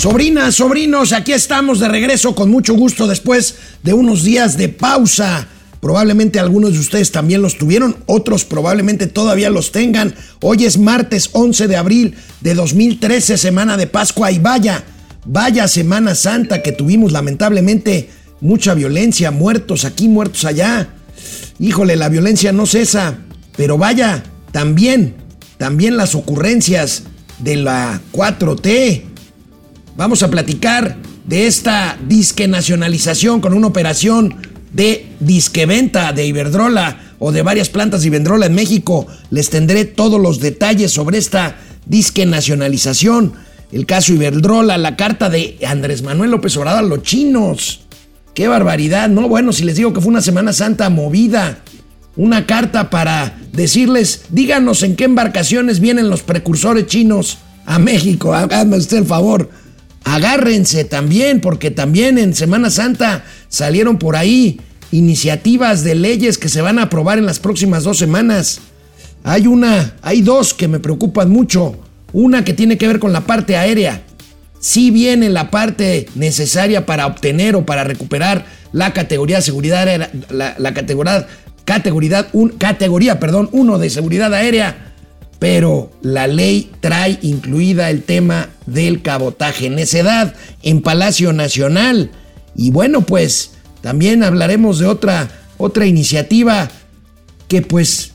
Sobrinas, sobrinos, aquí estamos de regreso con mucho gusto después de unos días de pausa. Probablemente algunos de ustedes también los tuvieron, otros probablemente todavía los tengan. Hoy es martes 11 de abril de 2013, semana de Pascua y vaya, vaya Semana Santa que tuvimos lamentablemente mucha violencia, muertos aquí, muertos allá. Híjole, la violencia no cesa, pero vaya, también, también las ocurrencias de la 4T Vamos a platicar de esta disque nacionalización con una operación de disqueventa de Iberdrola o de varias plantas de Iberdrola en México. Les tendré todos los detalles sobre esta disque nacionalización. El caso Iberdrola, la carta de Andrés Manuel López Obrador a los chinos. Qué barbaridad, ¿no? Bueno, si les digo que fue una Semana Santa movida, una carta para decirles, díganos en qué embarcaciones vienen los precursores chinos a México, hágame usted el favor agárrense también, porque también en Semana Santa salieron por ahí iniciativas de leyes que se van a aprobar en las próximas dos semanas. Hay una, hay dos que me preocupan mucho. Una que tiene que ver con la parte aérea. Si viene la parte necesaria para obtener o para recuperar la categoría seguridad la categoría, categoría, un, categoría, perdón, uno de seguridad aérea pero la ley trae incluida el tema del cabotaje, necedad en Palacio Nacional. Y bueno, pues también hablaremos de otra, otra iniciativa que pues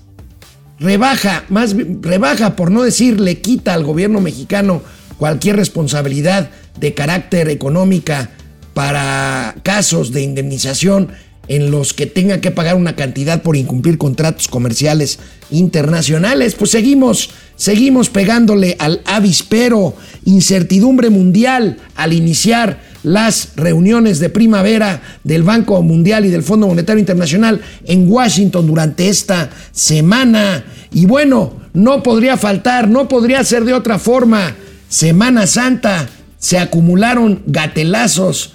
rebaja, más rebaja por no decir le quita al gobierno mexicano cualquier responsabilidad de carácter económica para casos de indemnización en los que tenga que pagar una cantidad por incumplir contratos comerciales internacionales, pues seguimos, seguimos pegándole al avispero, incertidumbre mundial al iniciar las reuniones de primavera del Banco Mundial y del Fondo Monetario Internacional en Washington durante esta semana. Y bueno, no podría faltar, no podría ser de otra forma. Semana Santa, se acumularon gatelazos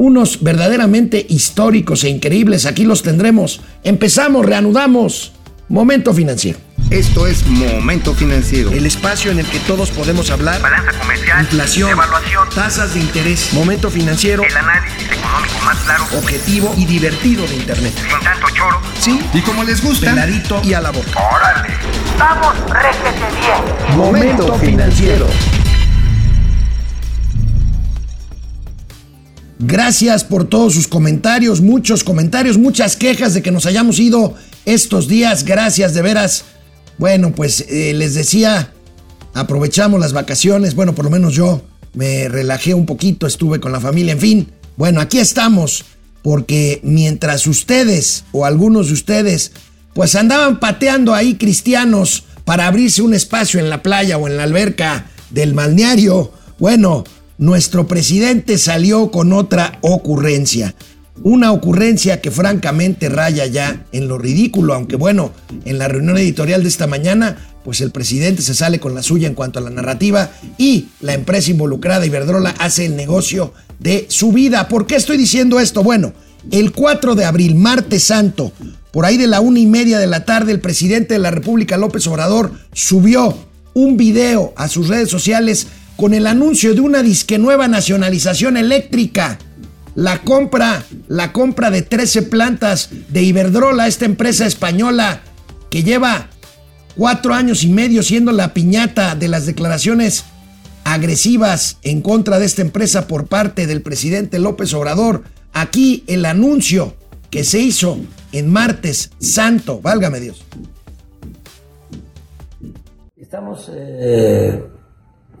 unos verdaderamente históricos e increíbles. Aquí los tendremos. Empezamos, reanudamos. Momento financiero. Esto es Momento Financiero. El espacio en el que todos podemos hablar. Balanza comercial. Inflación. Evaluación. Tasas de interés. Momento financiero. El análisis económico más claro. Objetivo y divertido de Internet. Sin tanto choro. Sí. Y como les gusta. Peladito y a la boca. Órale. Vamos, réjete bien. Momento Financiero. Gracias por todos sus comentarios, muchos comentarios, muchas quejas de que nos hayamos ido estos días. Gracias, de veras. Bueno, pues eh, les decía, aprovechamos las vacaciones. Bueno, por lo menos yo me relajé un poquito, estuve con la familia, en fin. Bueno, aquí estamos, porque mientras ustedes o algunos de ustedes, pues andaban pateando ahí cristianos para abrirse un espacio en la playa o en la alberca del balneario, bueno, nuestro presidente salió con otra ocurrencia. Una ocurrencia que francamente raya ya en lo ridículo, aunque bueno, en la reunión editorial de esta mañana, pues el presidente se sale con la suya en cuanto a la narrativa y la empresa involucrada, Iberdrola, hace el negocio de su vida. ¿Por qué estoy diciendo esto? Bueno, el 4 de abril, martes santo, por ahí de la una y media de la tarde, el presidente de la República, López Obrador, subió un video a sus redes sociales con el anuncio de una disque nueva nacionalización eléctrica. La compra, la compra de 13 plantas de Iberdrola, esta empresa española que lleva cuatro años y medio siendo la piñata de las declaraciones agresivas en contra de esta empresa por parte del presidente López Obrador. Aquí el anuncio que se hizo en martes santo, válgame Dios. Estamos eh,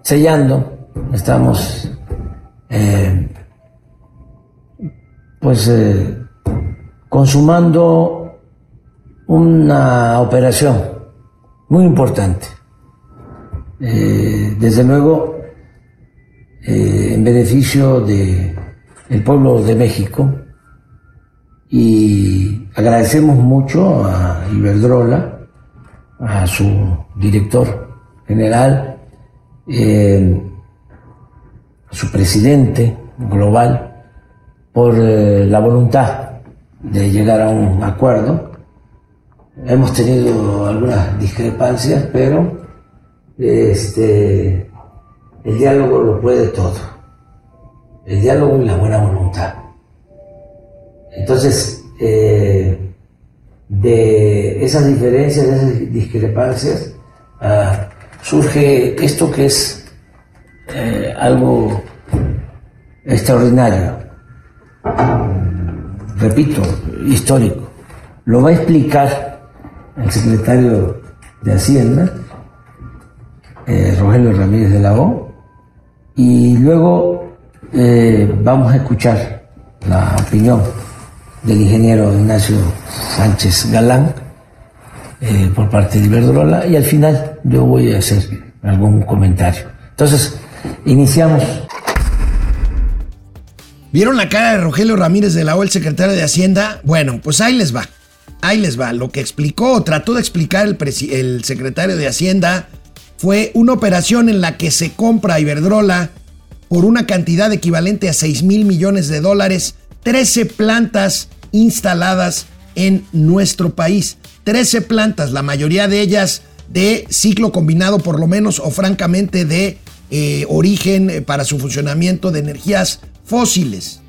sellando, estamos eh, pues eh, consumando una operación muy importante. Eh, desde luego, en beneficio de el pueblo de México y agradecemos mucho a Iberdrola, a su director general, eh, su presidente global por eh, la voluntad de llegar a un acuerdo. Hemos tenido algunas discrepancias, pero este, el diálogo lo puede todo. el diálogo y la buena voluntad. Entonces, eh, de esas diferencias, de esas discrepancias, ah, surge esto que es eh, algo extraordinario, repito, histórico. Lo va a explicar el secretario de Hacienda, eh, Rogelio Ramírez de la O, y luego eh, vamos a escuchar la opinión del ingeniero Ignacio Sánchez Galán eh, por parte de Iberdrola y al final yo voy a hacer algún comentario. Entonces, iniciamos. ¿Vieron la cara de Rogelio Ramírez de la O, el secretario de Hacienda? Bueno, pues ahí les va. Ahí les va. Lo que explicó, o trató de explicar el, el secretario de Hacienda fue una operación en la que se compra a Iberdrola por una cantidad equivalente a 6 mil millones de dólares, 13 plantas instaladas en nuestro país. 13 plantas, la mayoría de ellas de ciclo combinado por lo menos o francamente de eh, origen eh, para su funcionamiento de energías fósiles.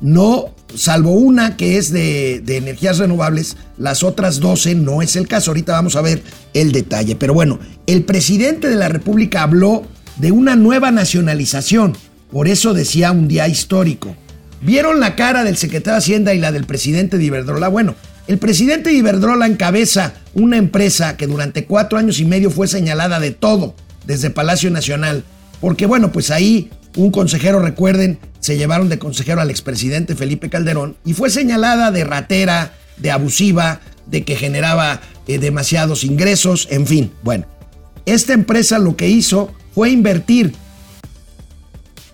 No, salvo una que es de, energías renovables, las otras 12 no es el caso. Ahorita vamos a ver el detalle. Pero bueno, el presidente de la República habló de una nueva nacionalización. Por eso decía un día histórico. ¿Vieron la cara del secretario de Hacienda y la del presidente de Iberdrola? Bueno, el presidente de Iberdrola encabeza una empresa que durante cuatro años y medio fue señalada de todo desde Palacio Nacional. Porque bueno, pues ahí un consejero, recuerden, se llevaron de consejero al expresidente Felipe Calderón y fue señalada de ratera, de abusiva, de que generaba eh, demasiados ingresos, en fin. Bueno, esta empresa lo que hizo fue invertir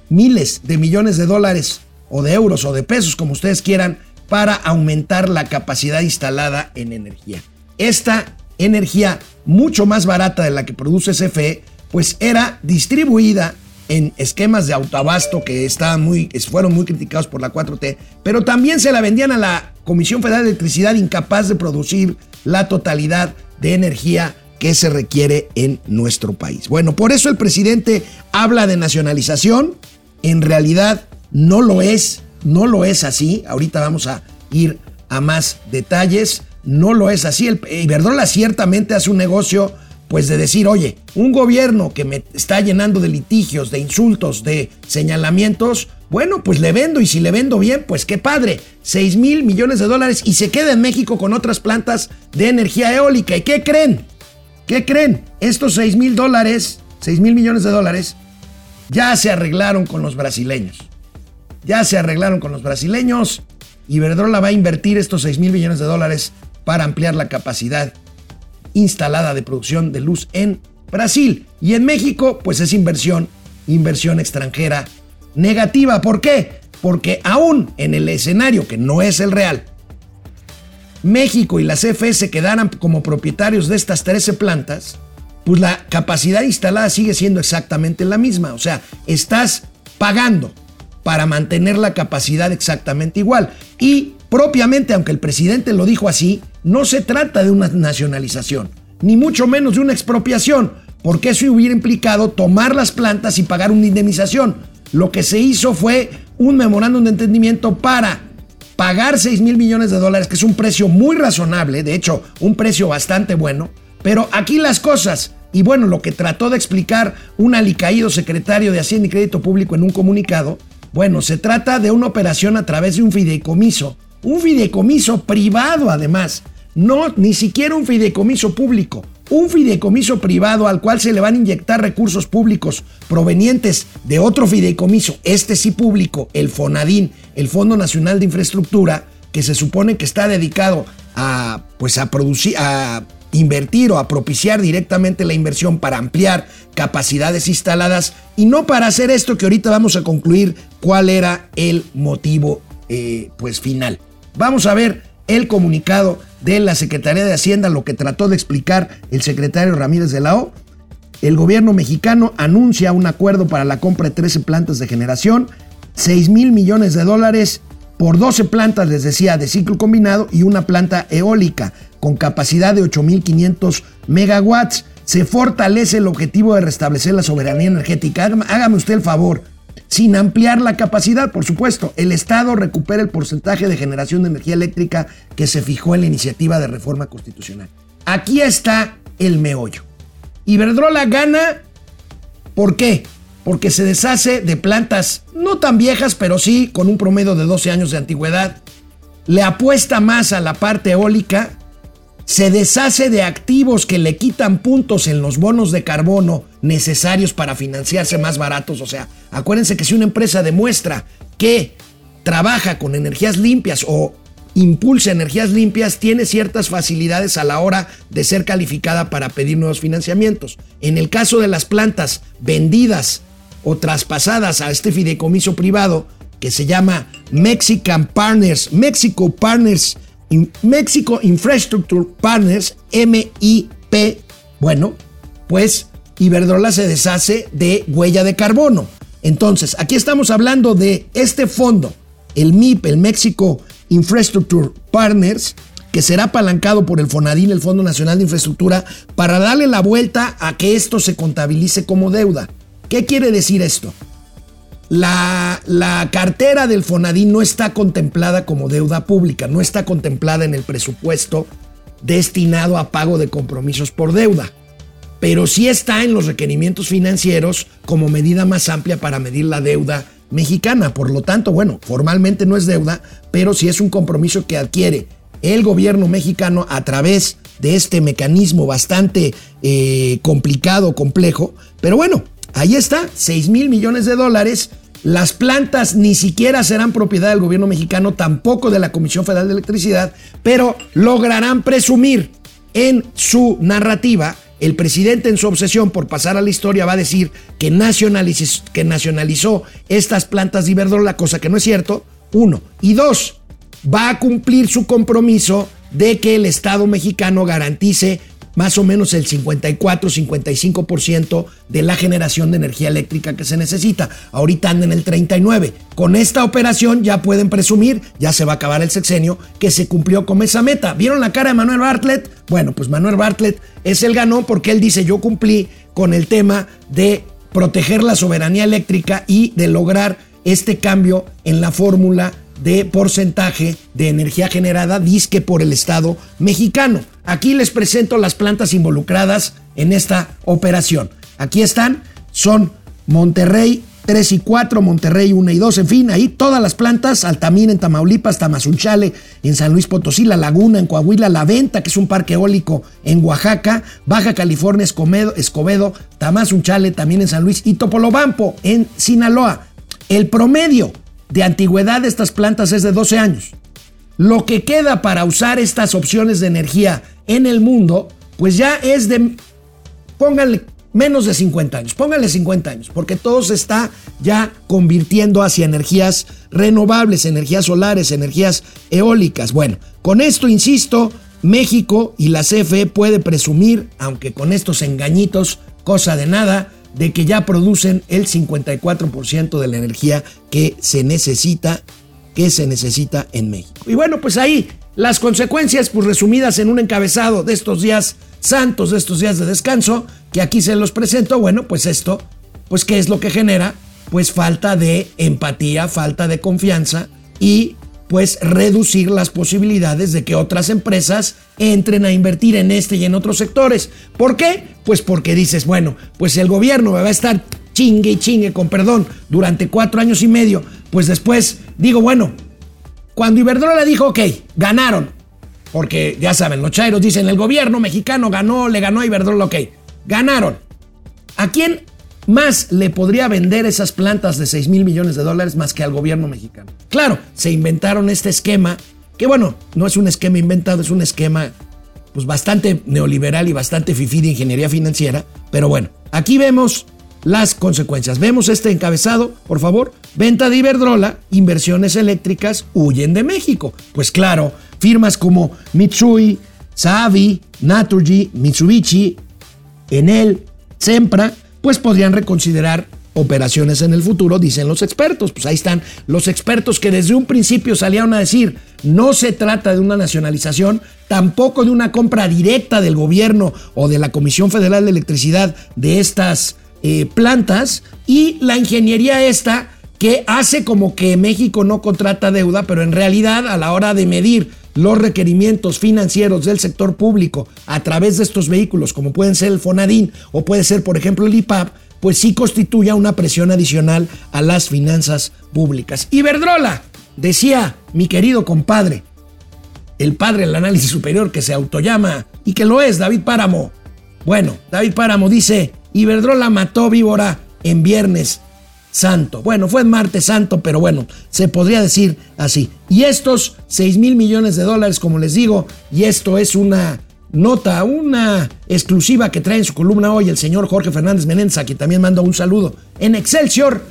miles de millones de dólares o de euros o de pesos, como ustedes quieran, para aumentar la capacidad instalada en energía. Esta energía mucho más barata de la que produce CFE, pues era distribuida en esquemas de autoabasto que estaban muy, fueron muy criticados por la 4T, pero también se la vendían a la Comisión Federal de Electricidad incapaz de producir la totalidad de energía que se requiere en nuestro país. Bueno, por eso el presidente habla de nacionalización, en realidad no lo es, no lo es así, ahorita vamos a ir a más detalles, no lo es así, el Iberdrola ciertamente hace un negocio pues de decir, oye, un gobierno que me está llenando de litigios, de insultos, de señalamientos, bueno, pues le vendo y si le vendo bien, pues qué padre, 6 mil millones de dólares y se queda en México con otras plantas de energía eólica. ¿Y qué creen? ¿Qué creen? Estos 6 mil dólares, 6 mil millones de dólares, ya se arreglaron con los brasileños. Ya se arreglaron con los brasileños. Iberdrola va a invertir estos 6 mil millones de dólares para ampliar la capacidad instalada de producción de luz en Brasil. Y en México, pues es inversión, inversión extranjera negativa. ¿Por qué? Porque aún en el escenario que no es el real, México y la CFE se quedaran como propietarios de estas 13 plantas, pues la capacidad instalada sigue siendo exactamente la misma. O sea, estás pagando para mantener la capacidad exactamente igual. Y propiamente, aunque el presidente lo dijo así, no se trata de una nacionalización, ni mucho menos de una expropiación, porque eso hubiera implicado tomar las plantas y pagar una indemnización. Lo que se hizo fue un memorándum de entendimiento para pagar 6 mil millones de dólares, que es un precio muy razonable, de hecho, un precio bastante bueno, pero aquí las cosas, y bueno, lo que trató de explicar un alicaído secretario de Hacienda y Crédito Público en un comunicado, bueno, se trata de una operación a través de un fideicomiso, un fideicomiso privado además, no, ni siquiera un fideicomiso público, un fideicomiso privado al cual se le van a inyectar recursos públicos provenientes de otro fideicomiso, este sí público, el FONADIN, el Fondo Nacional de Infraestructura, que se supone que está dedicado a, pues a producir, invertir o a propiciar directamente la inversión para ampliar capacidades instaladas y no para hacer esto que ahorita vamos a concluir cuál era el motivo eh, pues final. Vamos a ver el comunicado de la Secretaría de Hacienda, lo que trató de explicar el secretario Ramírez de la O. El gobierno mexicano anuncia un acuerdo para la compra de 13 plantas de generación, 6 mil millones de dólares por 12 plantas, les decía, de ciclo combinado y una planta eólica con capacidad de 8.500 megawatts. Se fortalece el objetivo de restablecer la soberanía energética. Hágame usted el favor. sin ampliar la capacidad, por supuesto. El Estado recupera el porcentaje de generación de energía eléctrica que se fijó en la iniciativa de reforma constitucional. Aquí está el meollo. Iberdrola gana, ¿por qué? Porque se deshace de plantas no tan viejas, pero sí con un promedio de 12 años de antigüedad. Le apuesta más a la parte eólica se deshace de activos que le quitan puntos en los bonos de carbono necesarios para financiarse más baratos. O sea, acuérdense que si una empresa demuestra que trabaja con energías limpias o impulsa energías limpias, tiene ciertas facilidades a la hora de ser calificada para pedir nuevos financiamientos. En el caso de las plantas vendidas o traspasadas a este fideicomiso privado, que se llama Mexican Partners, Mexico Partners México Infrastructure Partners, MIP, bueno, pues Iberdrola se deshace de huella de carbono. Entonces, aquí estamos hablando de este fondo, el MIP, el México Infrastructure Partners, que será apalancado por el FONADIN, el Fondo Nacional de Infraestructura, para darle la vuelta a que esto se contabilice como deuda. ¿Qué quiere decir esto? La, cartera del Fonadín no está contemplada como deuda pública, no está contemplada en el presupuesto destinado a pago de compromisos por deuda, pero sí está en los requerimientos financieros como medida más amplia para medir la deuda mexicana. Por lo tanto, bueno, formalmente no es deuda, pero sí es un compromiso que adquiere el gobierno mexicano a través de este mecanismo bastante eh, complicado, complejo, pero bueno, Ahí está, 6 mil millones de dólares. Las plantas ni siquiera serán propiedad del gobierno mexicano, tampoco de la Comisión Federal de Electricidad, pero lograrán presumir en su narrativa. El presidente en su obsesión por pasar a la historia va a decir que, nacionalizó estas plantas de Iberdrola, cosa que no es cierto. Uno. Y dos, va a cumplir su compromiso de que el Estado mexicano garantice más o menos el 54-55% de la generación de energía eléctrica que se necesita. Ahorita en el 39. Con esta operación ya pueden presumir, ya se va a acabar el sexenio, que se cumplió con esa meta. ¿Vieron la cara de Manuel Bartlett? Bueno, pues Manuel Bartlett es el ganón porque él dice yo cumplí con el tema de proteger la soberanía eléctrica y de lograr este cambio en la fórmula de porcentaje de energía generada disque por el Estado mexicano. Aquí les presento las plantas involucradas en esta operación. Aquí están, son Monterrey 3 y 4, Monterrey 1 y 2, en fin, ahí todas las plantas, Altamira en Tamaulipas, Tamazunchale en San Luis Potosí, La Laguna en Coahuila, La Venta, que es un parque eólico en Oaxaca, Baja California, Escobedo, Escobedo Tamazunchale también en San Luis y Topolobampo en Sinaloa. El promedio de antigüedad estas plantas es de 12 años. Lo que queda para usar estas opciones de energía en el mundo, pues ya es de, pónganle menos de 50 años, pónganle 50 años, porque todo se está ya convirtiendo hacia energías renovables, energías solares, energías eólicas. Bueno, con esto, insisto, México y la CFE puede presumir, aunque con estos engañitos, cosa de nada, de que ya producen el 54% de la energía que se necesita, que se necesita en México. Y bueno, pues ahí las consecuencias, pues resumidas en un encabezado de estos días santos, de estos días de descanso, que aquí se los presento, bueno, pues esto, pues ¿qué es lo que genera? Pues falta de empatía, falta de confianza y pues reducir las posibilidades de que otras empresas entren a invertir en este y en otros sectores. ¿Por qué? Pues porque dices, bueno, pues el gobierno va a estar chingue y chingue, con perdón, durante cuatro años y medio. Pues después digo, bueno, cuando Iberdrola dijo, ok, ganaron, porque ya saben, los chairos dicen, el gobierno mexicano ganó, le ganó a Iberdrola, ok, ganaron. ¿A quién más le podría vender esas plantas de 6 mil millones de dólares más que al gobierno mexicano. Claro, se inventaron este esquema, que bueno, no es un esquema inventado, es un esquema pues bastante neoliberal y bastante fifí de ingeniería financiera, pero bueno, aquí vemos las consecuencias. Vemos este encabezado, por favor. Venta de Iberdrola, inversiones eléctricas huyen de México. Pues claro, firmas como Mitsui, Savi, Naturgy, Mitsubishi, Enel, Sempra pues podrían reconsiderar operaciones en el futuro, dicen los expertos. Pues ahí están los expertos que desde un principio salieron a decir, no se trata de una nacionalización, tampoco de una compra directa del gobierno o de la Comisión Federal de Electricidad de estas eh, plantas y la ingeniería esta que hace como que México no contrata deuda, pero en realidad a la hora de medir los requerimientos financieros del sector público a través de estos vehículos, como pueden ser el Fonadín o puede ser, por ejemplo, el IPAP, pues sí constituye una presión adicional a las finanzas públicas. Iberdrola, decía mi querido compadre, el padre del análisis superior que se autollama y que lo es, David Páramo. Bueno, David Páramo dice, Iberdrola mató víbora en viernes santo. Bueno, fue en martes santo, pero bueno, se podría decir así. Y estos 6 mil millones de dólares, como les digo, y esto es una nota, una exclusiva que trae en su columna hoy el señor Jorge Fernández Menenza, que también manda un saludo en Excelsior,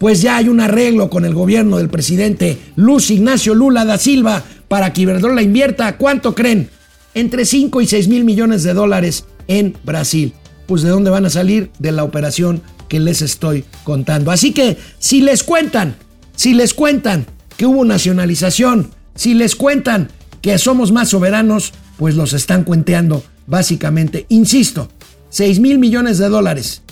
pues ya hay un arreglo con el gobierno del presidente Luis Ignacio Lula da Silva para que Iberdrola invierta, ¿cuánto creen? Entre 5 y 6 mil millones de dólares en Brasil. Pues de dónde van a salir? De la operación que les estoy contando. Así que si les cuentan, si les cuentan que hubo nacionalización, si les cuentan que somos más soberanos, pues los están cuenteando básicamente. Insisto, 6 mil millones de dólares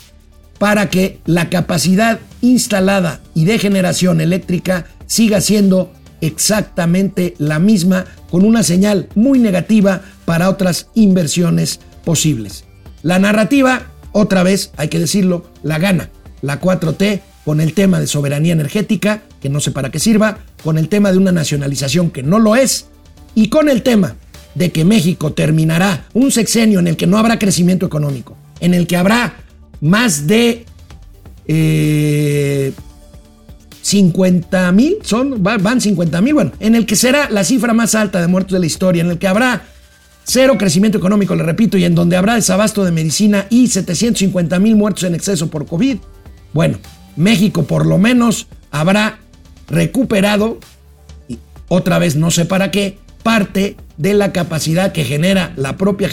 para que la capacidad instalada y de generación eléctrica siga siendo exactamente la misma, con una señal muy negativa para otras inversiones posibles. La narrativa, otra vez hay que decirlo, la gana. La 4T con el tema de soberanía energética, que no sé para qué sirva, con el tema de una nacionalización que no lo es, y con el tema de que México terminará un sexenio en el que no habrá crecimiento económico, en el que habrá más de eh, 50 mil, son, van 50 mil, bueno, en el que será la cifra más alta de muertos de la historia, en el que habrá cero crecimiento económico, le repito, y en donde habrá desabasto de medicina y 750 mil muertos en exceso por COVID. Bueno, México por lo menos habrá recuperado, y otra vez no sé para qué, parte de la capacidad que genera la propia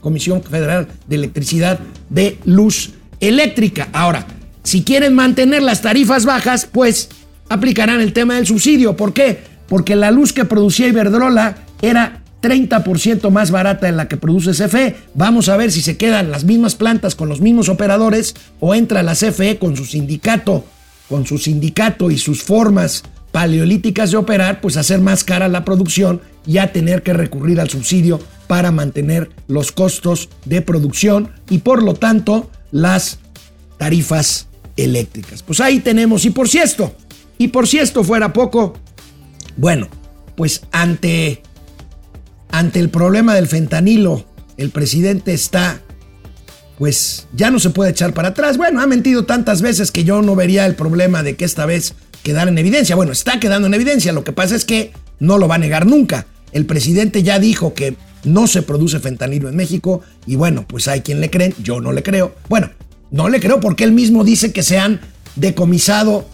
Comisión Federal de Electricidad de luz eléctrica. Ahora, si quieren mantener las tarifas bajas, pues aplicarán el tema del subsidio. ¿Por qué? Porque la luz que producía Iberdrola era 30% más barata de la que produce CFE. Vamos a ver si se quedan las mismas plantas con los mismos operadores o entra la CFE con su sindicato, con su sindicato y sus formas paleolíticas de operar, pues hacer más cara la producción y a tener que recurrir al subsidio para mantener los costos de producción y por lo tanto las tarifas eléctricas. Pues ahí tenemos, y por si esto, y por si esto fuera poco, bueno, pues ante, ante el problema del fentanilo, el presidente está, pues ya no se puede echar para atrás. Bueno, ha mentido tantas veces que yo no vería el problema de que esta vez quedara en evidencia. Bueno, está quedando en evidencia, lo que pasa es que no lo va a negar nunca. El presidente ya dijo que no se produce fentanilo en México y bueno, pues hay quien le creen, yo no le creo. Bueno, no le creo porque él mismo dice que se han decomisado,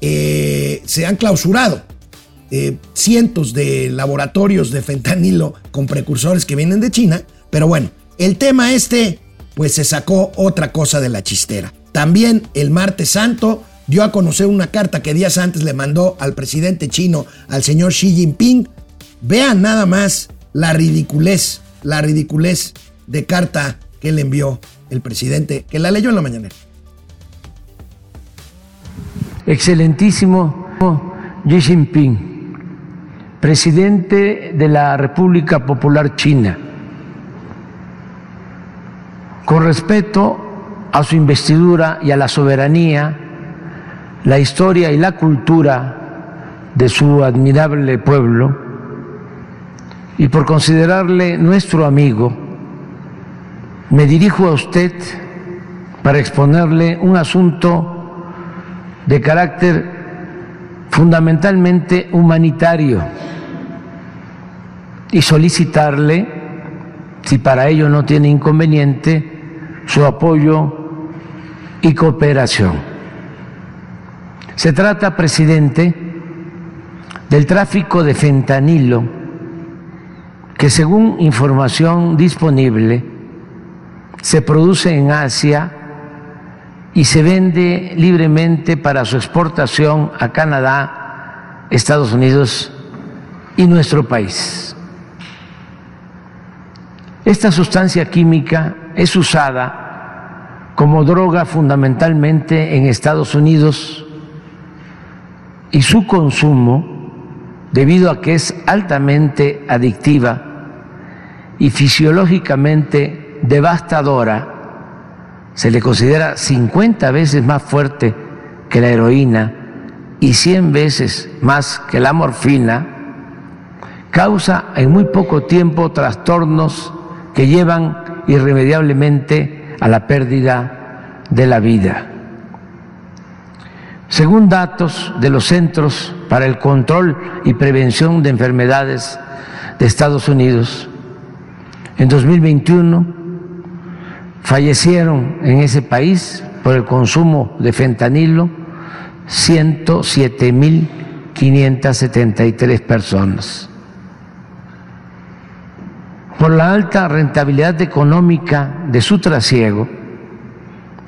eh, se han clausurado eh, cientos de laboratorios de fentanilo con precursores que vienen de China. Pero bueno, el tema este, pues se sacó otra cosa de la chistera. También el martes santo dio a conocer una carta que días antes le mandó al presidente chino, al señor Xi Jinping. Vean nada más la ridiculez, la ridiculez de carta que le envió el presidente, que la leyó en la mañana. Excelentísimo Xi Jinping, presidente de la República Popular China, con respeto a su investidura y a la soberanía, la historia y la cultura de su admirable pueblo, y por considerarle nuestro amigo, me dirijo a usted para exponerle un asunto de carácter fundamentalmente humanitario y solicitarle, si para ello no tiene inconveniente, su apoyo y cooperación. Se trata, presidente, del tráfico de fentanilo que según información disponible se produce en Asia y se vende libremente para su exportación a Canadá, Estados Unidos y nuestro país. Esta sustancia química es usada como droga fundamentalmente en Estados Unidos y su consumo, debido a que es altamente adictiva y fisiológicamente devastadora, se le considera 50 veces más fuerte que la heroína y 100 veces más que la morfina, causa en muy poco tiempo trastornos que llevan irremediablemente a la pérdida de la vida. Según datos de los Centros para el Control y Prevención de Enfermedades de Estados Unidos, en 2021 fallecieron en ese país por el consumo de fentanilo 107.573 personas. Por la alta rentabilidad económica de su trasiego,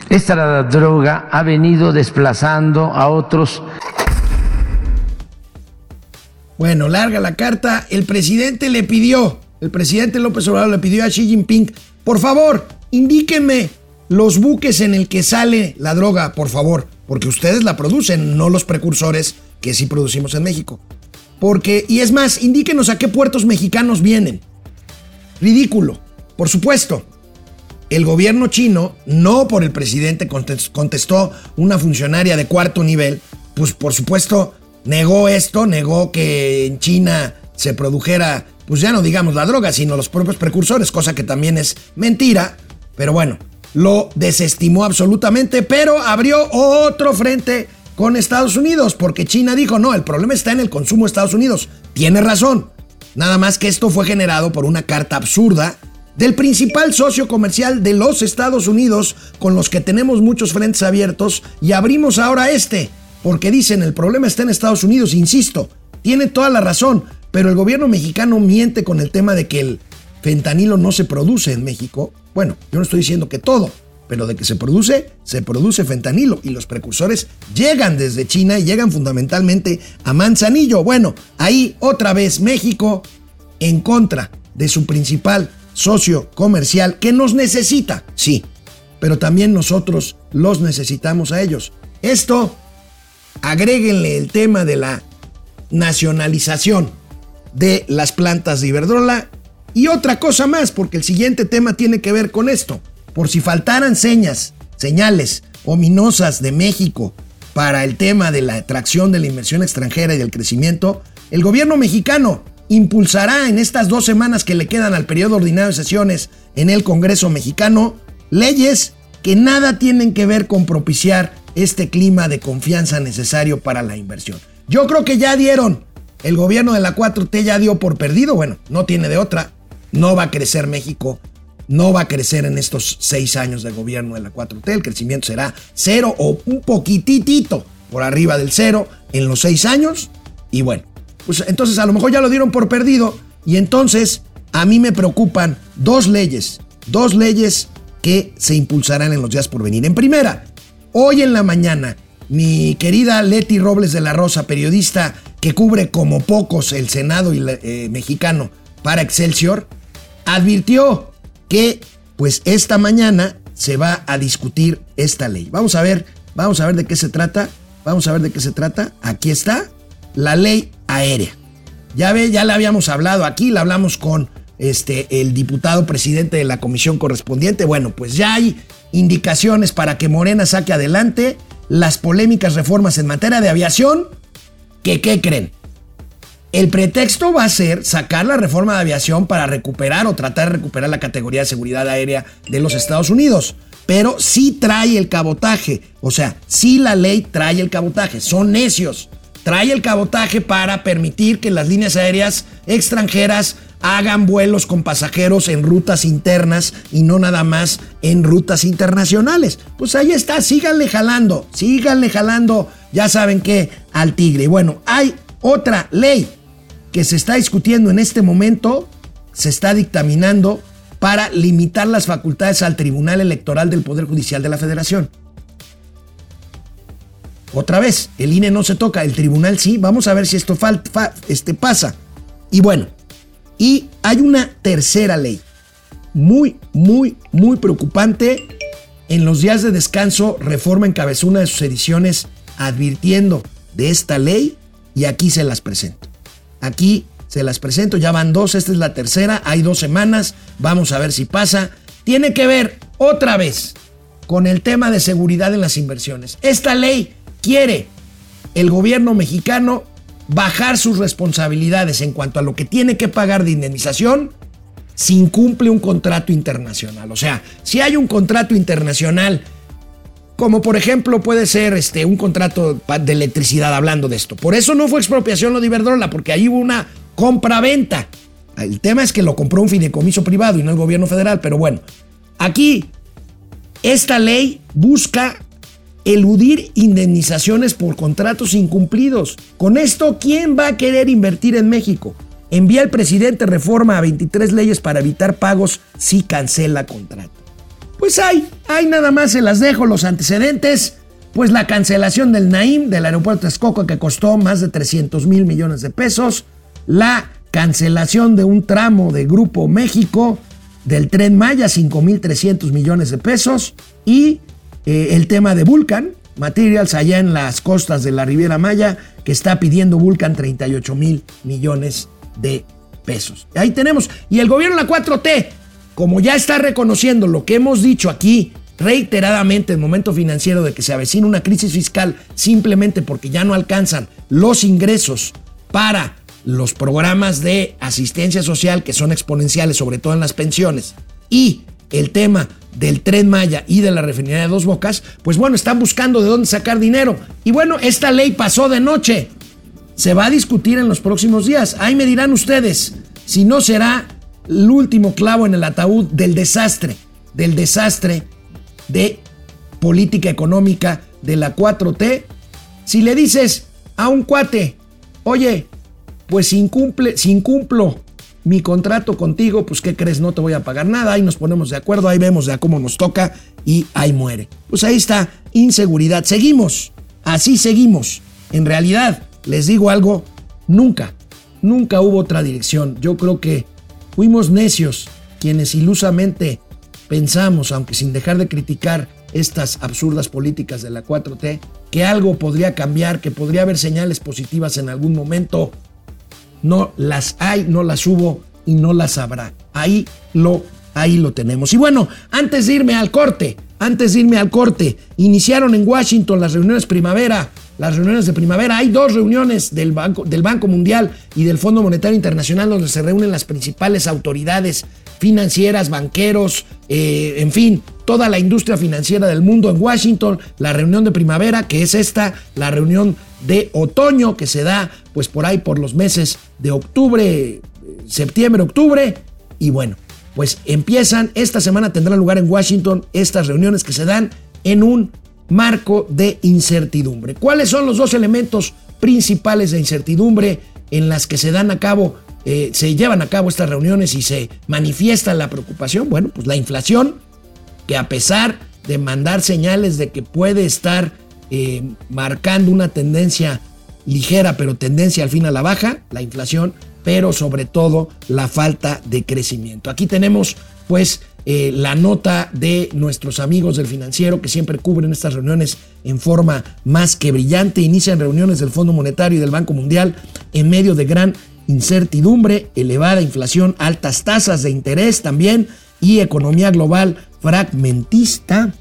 esta droga ha venido desplazando a otros. Bueno, larga la carta. El presidente le pidió, el presidente López Obrador le pidió a Xi Jinping, por favor, indíquenme los buques en el que sale la droga, por favor, porque ustedes la producen, no los precursores que sí producimos en México. Porque, y es más, indíquenos a qué puertos mexicanos vienen. Ridículo, por supuesto. El gobierno chino, no por el presidente, contestó una funcionaria de cuarto nivel, pues por supuesto negó esto, negó que en China se produjera, pues ya no digamos la droga, sino los propios precursores, cosa que también es mentira, pero bueno, lo desestimó absolutamente, pero abrió otro frente con Estados Unidos, porque China dijo, no, el problema está en el consumo de Estados Unidos. Tiene razón. Nada más que esto fue generado por una carta absurda del principal socio comercial de los Estados Unidos con los que tenemos muchos frentes abiertos y abrimos ahora este, porque dicen el problema está en Estados Unidos, insisto, tiene toda la razón, pero el gobierno mexicano miente con el tema de que el fentanilo no se produce en México. Bueno, yo no estoy diciendo que todo, pero de que se produce, se produce fentanilo y los precursores llegan desde China y llegan fundamentalmente a Manzanillo. Bueno, ahí otra vez México en contra de su principal socio comercial que nos necesita, sí, pero también nosotros los necesitamos a ellos. Esto, agréguenle el tema de la nacionalización de las plantas de Iberdrola y otra cosa más, porque el siguiente tema tiene que ver con esto. Por si faltaran señas, señales ominosas de México para el tema de la atracción de la inversión extranjera y del crecimiento, el gobierno mexicano impulsará en estas dos semanas que le quedan al periodo ordinario de sesiones en el Congreso mexicano leyes que nada tienen que ver con propiciar este clima de confianza necesario para la inversión. Yo creo que ya dieron, el gobierno de la 4T ya dio por perdido, bueno, no tiene de otra, no va a crecer México, no va a crecer en estos seis años de gobierno de la 4T, el crecimiento será cero o un poquitito por arriba del cero en los seis años, y bueno, pues entonces a lo mejor ya lo dieron por perdido. Y entonces a mí me preocupan dos leyes, dos leyes que se impulsarán en los días por venir. En primera, hoy en la mañana, mi querida Leti Robles de la Rosa, periodista que cubre como pocos el Senado eh, mexicano para Excelsior, advirtió que pues esta mañana se va a discutir esta ley. Vamos a ver, vamos a ver de qué se trata, vamos a ver de qué se trata. Aquí está la ley aérea. Ya ve, ya la habíamos hablado aquí, la hablamos con este, el diputado presidente de la comisión correspondiente. Bueno, pues ya hay indicaciones para que Morena saque adelante las polémicas reformas en materia de aviación. Que, ¿qué creen? El pretexto va a ser sacar la reforma de aviación para recuperar o tratar de recuperar la categoría de seguridad aérea de los Estados Unidos. Pero sí trae el cabotaje. O sea, sí la ley trae el cabotaje. Son necios trae el cabotaje para permitir que las líneas aéreas extranjeras hagan vuelos con pasajeros en rutas internas y no nada más en rutas internacionales. Pues ahí está, síganle jalando, síganle jalando, ya saben qué, al tigre. Bueno, hay otra ley que se está discutiendo en este momento, se está dictaminando para limitar las facultades al Tribunal Electoral del Poder Judicial de la Federación. Otra vez, el INE no se toca, el tribunal sí. Vamos a ver si esto este pasa. Y bueno, y hay una tercera ley, muy, muy, muy preocupante, En los días de descanso, Reforma encabezó una de sus ediciones advirtiendo de esta ley y aquí se las presento. Aquí se las presento, ya van dos, esta es la tercera, hay dos semanas, vamos a ver si pasa. Tiene que ver otra vez con el tema de seguridad en las inversiones. Esta ley quiere el gobierno mexicano bajar sus responsabilidades en cuanto a lo que tiene que pagar de indemnización si incumple un contrato internacional. O sea, si hay un contrato internacional, como por ejemplo puede ser este, un contrato de electricidad hablando de esto. Por eso no fue expropiación lo de Iberdrola, porque ahí hubo una compra-venta. El tema es que lo compró un fideicomiso privado y no el gobierno federal, pero bueno, aquí esta ley busca eludir indemnizaciones por contratos incumplidos. Con esto, ¿quién va a querer invertir en México? Envía el presidente reforma a 23 leyes para evitar pagos si cancela contrato. Pues hay, hay nada más se las dejo los antecedentes. Pues la cancelación del Naim del aeropuerto de que costó más de 300 mil millones de pesos. La cancelación de un tramo de Grupo México del tren Maya, 5.300 millones de pesos. Y eh, el tema de Vulcan Materials allá en las costas de la Riviera Maya, que está pidiendo Vulcan 38 mil millones de pesos. Ahí tenemos. Y el gobierno, la 4T, como ya está reconociendo lo que hemos dicho aquí reiteradamente en momento financiero de que se avecina una crisis fiscal simplemente porque ya no alcanzan los ingresos para los programas de asistencia social que son exponenciales, sobre todo en las pensiones, y el tema del tren Maya y de la refinería de Dos Bocas, pues bueno, están buscando de dónde sacar dinero. Y bueno, esta ley pasó de noche. Se va a discutir en los próximos días. Ahí me dirán ustedes si no será el último clavo en el ataúd del desastre, del desastre de política económica de la 4T. Si le dices a un cuate, oye, pues si, incumple, incumplo mi contrato contigo, pues ¿qué crees? No te voy a pagar nada, ahí nos ponemos de acuerdo, ahí vemos de cómo nos toca y ahí muere. Pues ahí está, inseguridad. Seguimos, así seguimos. En realidad, les digo algo, nunca, nunca hubo otra dirección. Yo creo que fuimos necios quienes ilusamente pensamos, aunque sin dejar de criticar estas absurdas políticas de la 4T, que algo podría cambiar, que podría haber señales positivas en algún momento no las hay, no las hubo y no las habrá. Ahí lo, ahí lo tenemos. Y bueno, antes de irme al corte, antes de irme al corte, iniciaron en Washington las reuniones primavera. Las reuniones de primavera, hay dos reuniones del Banco, del Banco Mundial y del Fondo Monetario Internacional donde se reúnen las principales autoridades financieras, banqueros, eh, en fin, toda la industria financiera del mundo en Washington, la reunión de primavera, que es esta, la reunión de otoño que se da pues por ahí por los meses de octubre, septiembre, octubre y bueno, pues empiezan, esta semana tendrán lugar en Washington estas reuniones que se dan en un marco de incertidumbre. ¿Cuáles son los dos elementos principales de incertidumbre en las que se dan a cabo, eh, se llevan a cabo estas reuniones y se manifiesta la preocupación? Bueno, pues la inflación, que a pesar de mandar señales de que puede estar eh, marcando una tendencia ligera, pero tendencia al fin a la baja, la inflación, pero sobre todo la falta de crecimiento. Aquí tenemos pues eh, la nota de nuestros amigos del financiero que siempre cubren estas reuniones en forma más que brillante. Inician reuniones del Fondo Monetario y del Banco Mundial en medio de gran incertidumbre, elevada inflación, altas tasas de interés también y economía global fragmentista,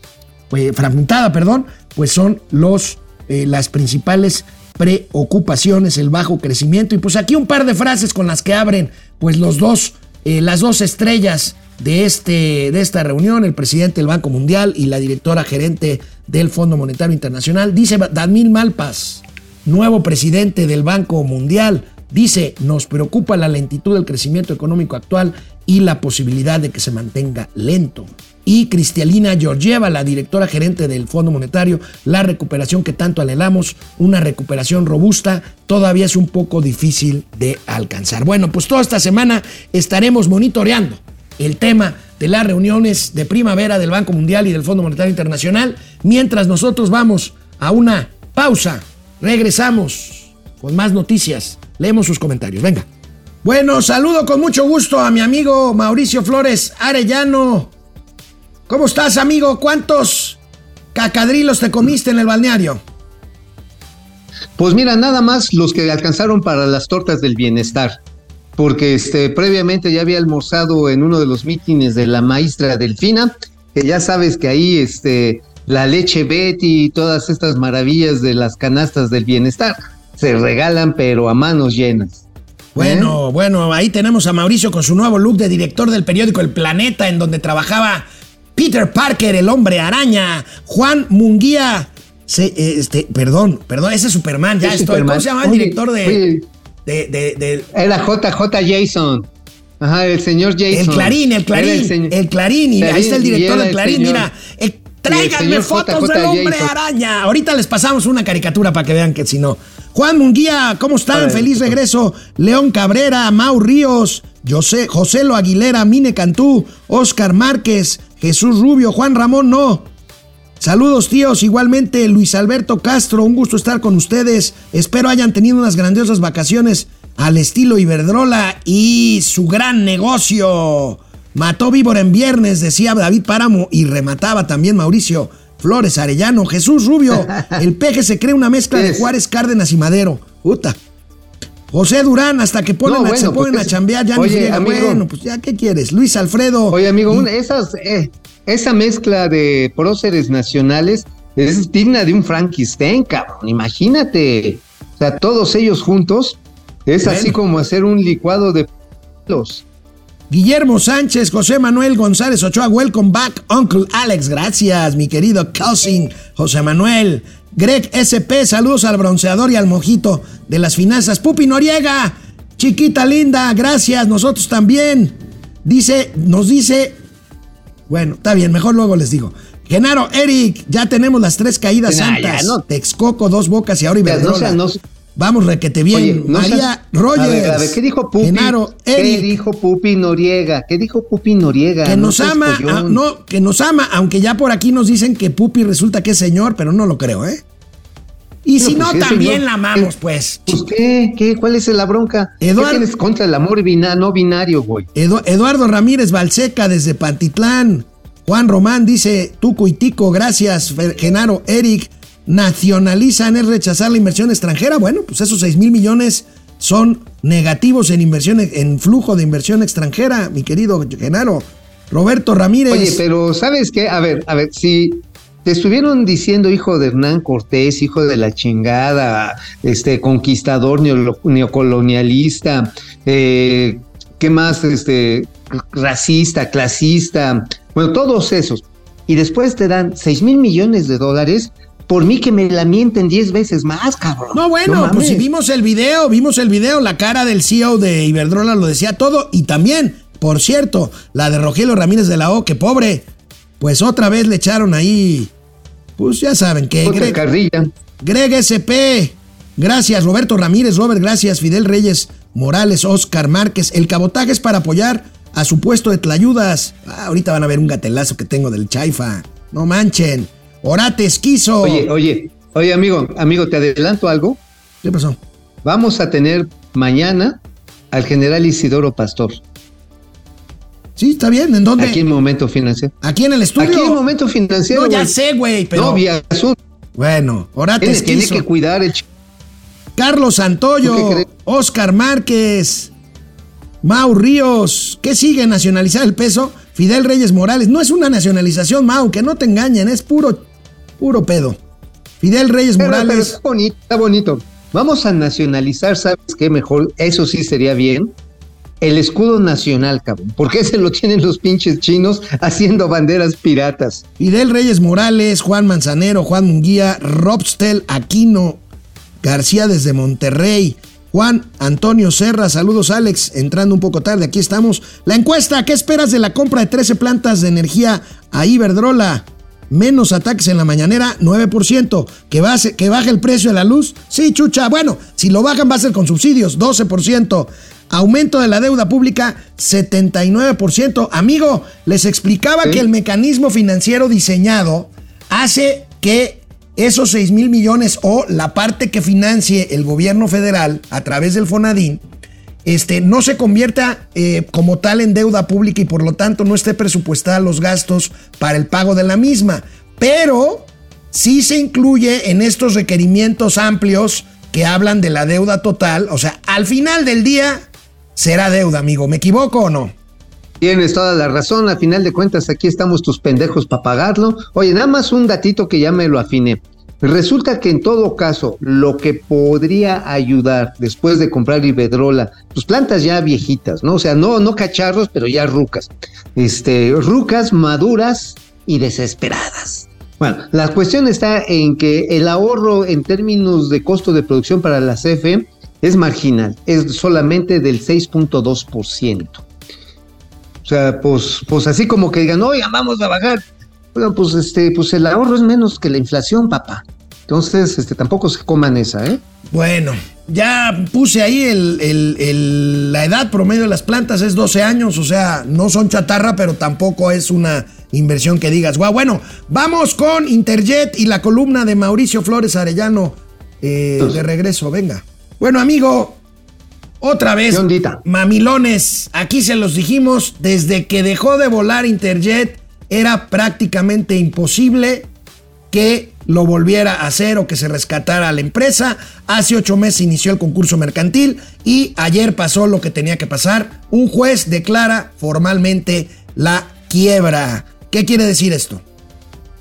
pues, fragmentada, perdón, pues son los, eh, las principales preocupaciones, el bajo crecimiento. Y pues aquí un par de frases con las que abren pues los dos, las dos estrellas de, este, de esta reunión, el presidente del Banco Mundial y la directora gerente del Fondo Monetario Internacional. Dice Damil Malpas, nuevo presidente del Banco Mundial, dice, nos preocupa la lentitud del crecimiento económico actual y la posibilidad de que se mantenga lento y Cristalina Georgieva, la directora gerente del Fondo Monetario, la recuperación que tanto anhelamos, una recuperación robusta, todavía es un poco difícil de alcanzar. Bueno, pues toda esta semana estaremos monitoreando el tema de las reuniones de primavera del Banco Mundial y del Fondo Monetario Internacional, mientras nosotros vamos a una pausa. Regresamos con más noticias. Leemos sus comentarios. Venga. Bueno, saludo con mucho gusto a mi amigo Mauricio Flores Arellano ¿Cómo estás, amigo? ¿Cuántos cacadrilos te comiste en el balneario? Pues mira, nada más los que alcanzaron para las tortas del bienestar. Porque este, previamente ya había almorzado en uno de los mítines de la maestra Delfina, que ya sabes que ahí este, la leche Betty y todas estas maravillas de las canastas del bienestar se regalan, pero a manos llenas. Bueno, bueno, ahí tenemos a Mauricio con su nuevo look de director del periódico El Planeta, en donde trabajaba Peter Parker, el hombre araña, Juan Munguía, se- eh, este, perdón, perdón, ese es Superman, ya Es estoy. Superman. ¿Cómo se llama el director de, oye. De, de- de- Era JJ Jason. Ajá, el señor Jason. el Clarín, el Clarín, el, señor- Clarín, y ahí está el director del el Clarín, señor- mira, tráiganme fotos JJ del hombre Jason. araña. Ahorita les pasamos una caricatura para que vean que si no. Juan Munguía, ¿cómo están? Feliz regreso. León Cabrera, Mau Ríos, José, José Lo Aguilera, Mine Cantú, Oscar Márquez, Jesús Rubio, Juan Ramón No. Saludos tíos, igualmente Luis Alberto Castro, un gusto estar con ustedes. Espero hayan tenido unas grandiosas vacaciones al estilo Iberdrola y su gran negocio. Mató víbora en viernes, decía David Páramo, y remataba también Mauricio Flores Arellano. Jesús Rubio, el peje se cree una mezcla de Juárez, Cárdenas y Madero. Puta. José Durán, hasta que ponen No, a- se ponen pues a chambear, ya oye, friega. amigo. Bueno, pues ya, ¿qué quieres? Luis Alfredo. Oye, amigo, y- esas, eh, esa mezcla de próceres nacionales es digna de un Frankenstein, cabrón. Imagínate. O sea, todos ellos juntos es así como hacer un licuado de pelos. Guillermo Sánchez, José Manuel González Ochoa, welcome back, Uncle Alex, gracias, mi querido cousin José Manuel. Greg SP, saludos al bronceador y al mojito de las finanzas. Pupi Noriega, chiquita linda, gracias, nosotros también. Dice, nos dice, bueno, está bien, mejor luego les digo. Genaro, Eric, ya tenemos las tres caídas Nah, santas. no. Texcoco, dos bocas y ahora no Iberdrola. no- Vamos, requete bien. Oye, no María seas- Rogers. A ver, a ver, ¿qué dijo Pupi? Genaro, ¿Qué Eric. dijo Pupi Noriega? ¿Qué dijo Pupi Noriega? Que No nos ama, ah, no, que nos ama, aunque ya por aquí nos dicen que Pupi resulta que es señor, pero no lo creo, ¿eh? Y si pues no, también la amamos, pues. Pues, ¿qué? ¿Qué? ¿Cuál es la bronca? Eduard- ¿Qué tienes contra el amor bina- no binario, güey? Edu- Eduardo Ramírez Balseca desde Pantitlán. Juan Román dice, Tuco y Tico, gracias. Genaro, Eric, nacionalizan es rechazar la inversión extranjera. Bueno, pues esos 6 mil millones son negativos en inversión, en flujo de inversión extranjera, mi querido Genaro. Roberto Ramírez. Oye, pero ¿sabes qué? A ver, a ver, si te estuvieron diciendo hijo de Hernán Cortés, hijo de la chingada, este conquistador neocolonialista, eh, ¿qué más? Este racista, clasista, bueno, todos esos. Y después te dan 6 mil millones de dólares, por mí que me la mienten 10 veces más, cabrón. No, bueno, pues si vimos el video, vimos el video, la cara del CEO de Iberdrola lo decía todo y también, por cierto, la de Rogelio Ramírez de la O, que pobre, pues otra vez le echaron ahí, pues ya saben que Otra Greg, carrilla. Greg SP, gracias, Roberto Ramírez, Robert, gracias, Fidel Reyes Morales, Oscar Márquez, el cabotaje es para apoyar a su puesto de tlayudas. Ah, ahorita van a ver un gatelazo que tengo del Chaifa, no manchen. Orate Esquizo. Oye, oye, oye, amigo, amigo, te adelanto algo. ¿Qué pasó? Vamos a tener mañana al general Isidoro Pastor, Sí, está bien, ¿en dónde? aquí en Momento Financiero. Aquí en el estudio. Aquí en Momento Financiero. No, ya sé, güey, pero. No, vía Zoom. Bueno, Orate Tiene, tiene que cuidar el ch- Carlos ¿Tú qué Santoyo? Oscar Márquez, Mau Ríos. ¿Qué sigue? ¿Nacionalizar el peso? Fidel Reyes Morales. No es una nacionalización, Mau, que no te engañen, es puro, puro pedo. Fidel Reyes Pero, pero Morales. está bonito, está bonito. Vamos a nacionalizar, ¿sabes qué? Mejor, eso sí sería bien. El escudo nacional, cabrón. Porque ese lo tienen los pinches chinos haciendo banderas piratas. Fidel Reyes Morales, Juan Manzanero, Juan Munguía, Robstel Aquino, García desde Monterrey, Juan Antonio Serra, saludos Alex, entrando un poco tarde, aquí estamos. La encuesta, ¿qué esperas de la compra de 13 plantas de energía a Iberdrola? Menos ataques en la mañanera, 9%. ¿Que, base- ¿Que baje el precio de la luz? Sí, chucha. Bueno, si lo bajan va a ser con subsidios, 12%. Aumento de la deuda pública, 79%. Amigo, les explicaba Sí. que el mecanismo financiero diseñado hace que esos 6 mil millones o la parte que financie el gobierno federal a través del FONADIN este, no se convierta eh, como tal en deuda pública y por lo tanto no esté presupuestada los gastos para el pago de la misma. Pero sí se incluye en estos requerimientos amplios que hablan de la deuda total. O sea, al final del día será deuda, amigo. ¿Me equivoco o no? Tienes toda la razón, a final de cuentas aquí estamos tus pendejos para pagarlo. Oye, nada más un datito que ya me lo afiné. Resulta que en todo caso, lo que podría ayudar después de comprar Ibedrola, pues plantas ya viejitas, ¿no? O sea, no, no cacharros, pero ya rucas. Este, rucas, maduras y desesperadas. Bueno, la cuestión está en que el ahorro en términos de costo de producción para la CFE es marginal, es solamente del 6.2%. O sea, pues, pues así como que digan, oiga, vamos a bajar bueno, pues este, pues el ahorro es menos que la inflación, papá. Entonces, este, tampoco se coman esa, ¿eh? Bueno, ya puse ahí el, el, la edad promedio de las plantas es 12 años, o sea, no son chatarra, pero tampoco es una inversión que digas, guau, bueno, vamos con Interjet y la columna de Mauricio Flores Arellano eh, de regreso, venga. Bueno, amigo, otra vez, mamilones, aquí se los dijimos, desde que dejó de volar Interjet, era prácticamente imposible que lo volviera a hacer o que se rescatara a la empresa. Hace ocho meses inició el concurso mercantil y ayer pasó lo que tenía que pasar. Un juez declara formalmente la quiebra. ¿Qué quiere decir esto?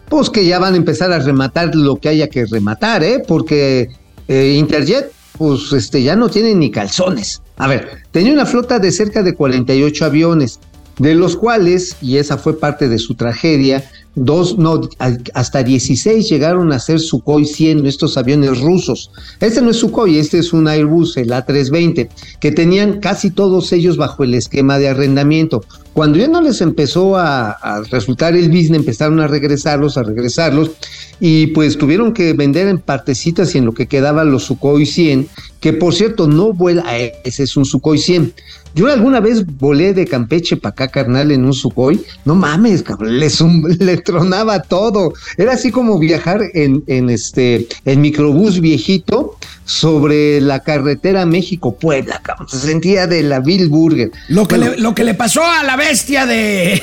Pues que ya van a empezar a rematar lo que haya que rematar, ¿eh? Porque eh, Interjet, pues este, ya no tiene ni calzones. A ver, tenía una flota de cerca de 48 aviones de los cuales, y esa fue parte de su tragedia, dos, no, hasta 16 llegaron a ser Sukhoi 100, estos aviones rusos. Este no es Sukhoi, este es un Airbus, el A320, que tenían casi todos ellos bajo el esquema de arrendamiento. Cuando ya no les empezó a, resultar el business, empezaron a regresarlos, a regresarlos, y pues tuvieron que vender en partecitas y en lo que quedaban los Sukhoi 100, que por cierto no vuela, ese es un Sukhoi 100, yo alguna vez volé de Campeche para acá, carnal, en un Sukhoi. No mames, cabrón, le, tronaba todo. Era así como viajar en, en este, en microbús viejito sobre la carretera México-Puebla, cabrón. Se sentía de la Bill Burger. Lo que, le, lo que le pasó a la bestia de.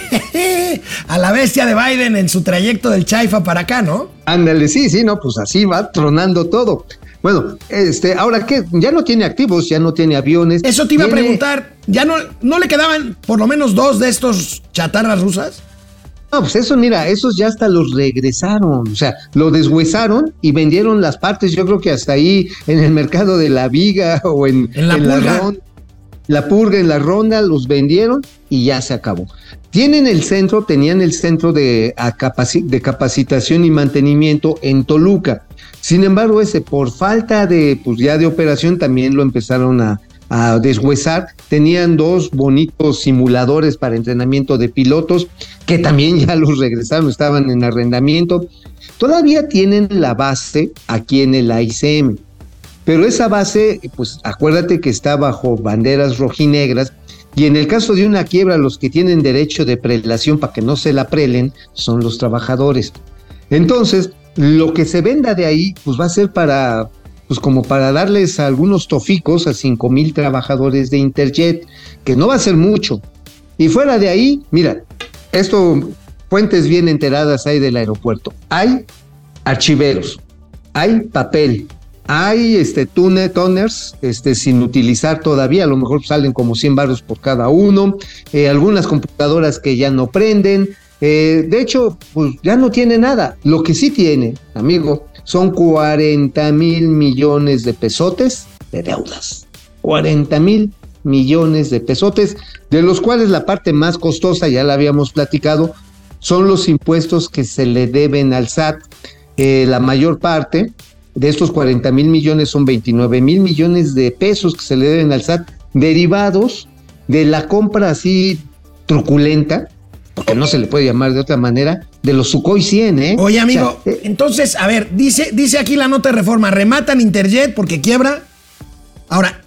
a la bestia de Biden en su trayecto del Chaifa para acá, ¿no? Ándale, sí, sí, no, pues así va tronando todo. Bueno, este, ahora que ya no tiene activos, ya no tiene aviones. Eso te iba a preguntar, ¿ya no, no le quedaban por lo menos dos de estos chatarras rusas? No, pues eso, mira, esos ya hasta los regresaron, o sea, lo deshuesaron y vendieron las partes, yo creo que hasta ahí en el mercado de la viga o en, la, ronda, la purga, en la ronda, los vendieron y ya se acabó. Tienen el centro, tenían el centro de, de capacitación y mantenimiento en Toluca. Sin embargo, ese por falta de, pues ya de operación también lo empezaron a, a deshuesar. Tenían dos bonitos simuladores para entrenamiento de pilotos que también ya los regresaron, estaban en arrendamiento. Todavía tienen la base aquí en el AICM, pero esa base, pues acuérdate que está bajo banderas rojinegras y en el caso de una quiebra, los que tienen derecho de prelación para que no se la prelen son los trabajadores. Entonces, lo que se venda de ahí, pues va a ser para, pues como para darles algunos toficos a cinco mil trabajadores de Interjet, que no va a ser mucho. Y fuera de ahí, mira, esto, fuentes bien enteradas hay del aeropuerto. Hay archiveros, hay papel, hay este toners este, sin utilizar todavía, a lo mejor salen como 100 barros por cada uno, eh, algunas computadoras que ya no prenden, eh, de hecho, pues ya no tiene nada. Lo que sí tiene, amigo, son 40 mil millones de pesotes de deudas. 40 mil millones de pesotes, de los cuales la parte más costosa, ya la habíamos platicado, son los impuestos que se le deben al SAT. Eh, la mayor parte de estos 40 mil millones son 29 mil millones de pesos que se le deben al SAT, derivados de la compra así truculenta porque no se le puede llamar de otra manera, de los Sukhoi 100, ¿eh? Oye, amigo, eh, entonces, a ver, dice, dice aquí la nota de reforma, rematan Interjet porque quiebra. Ahora,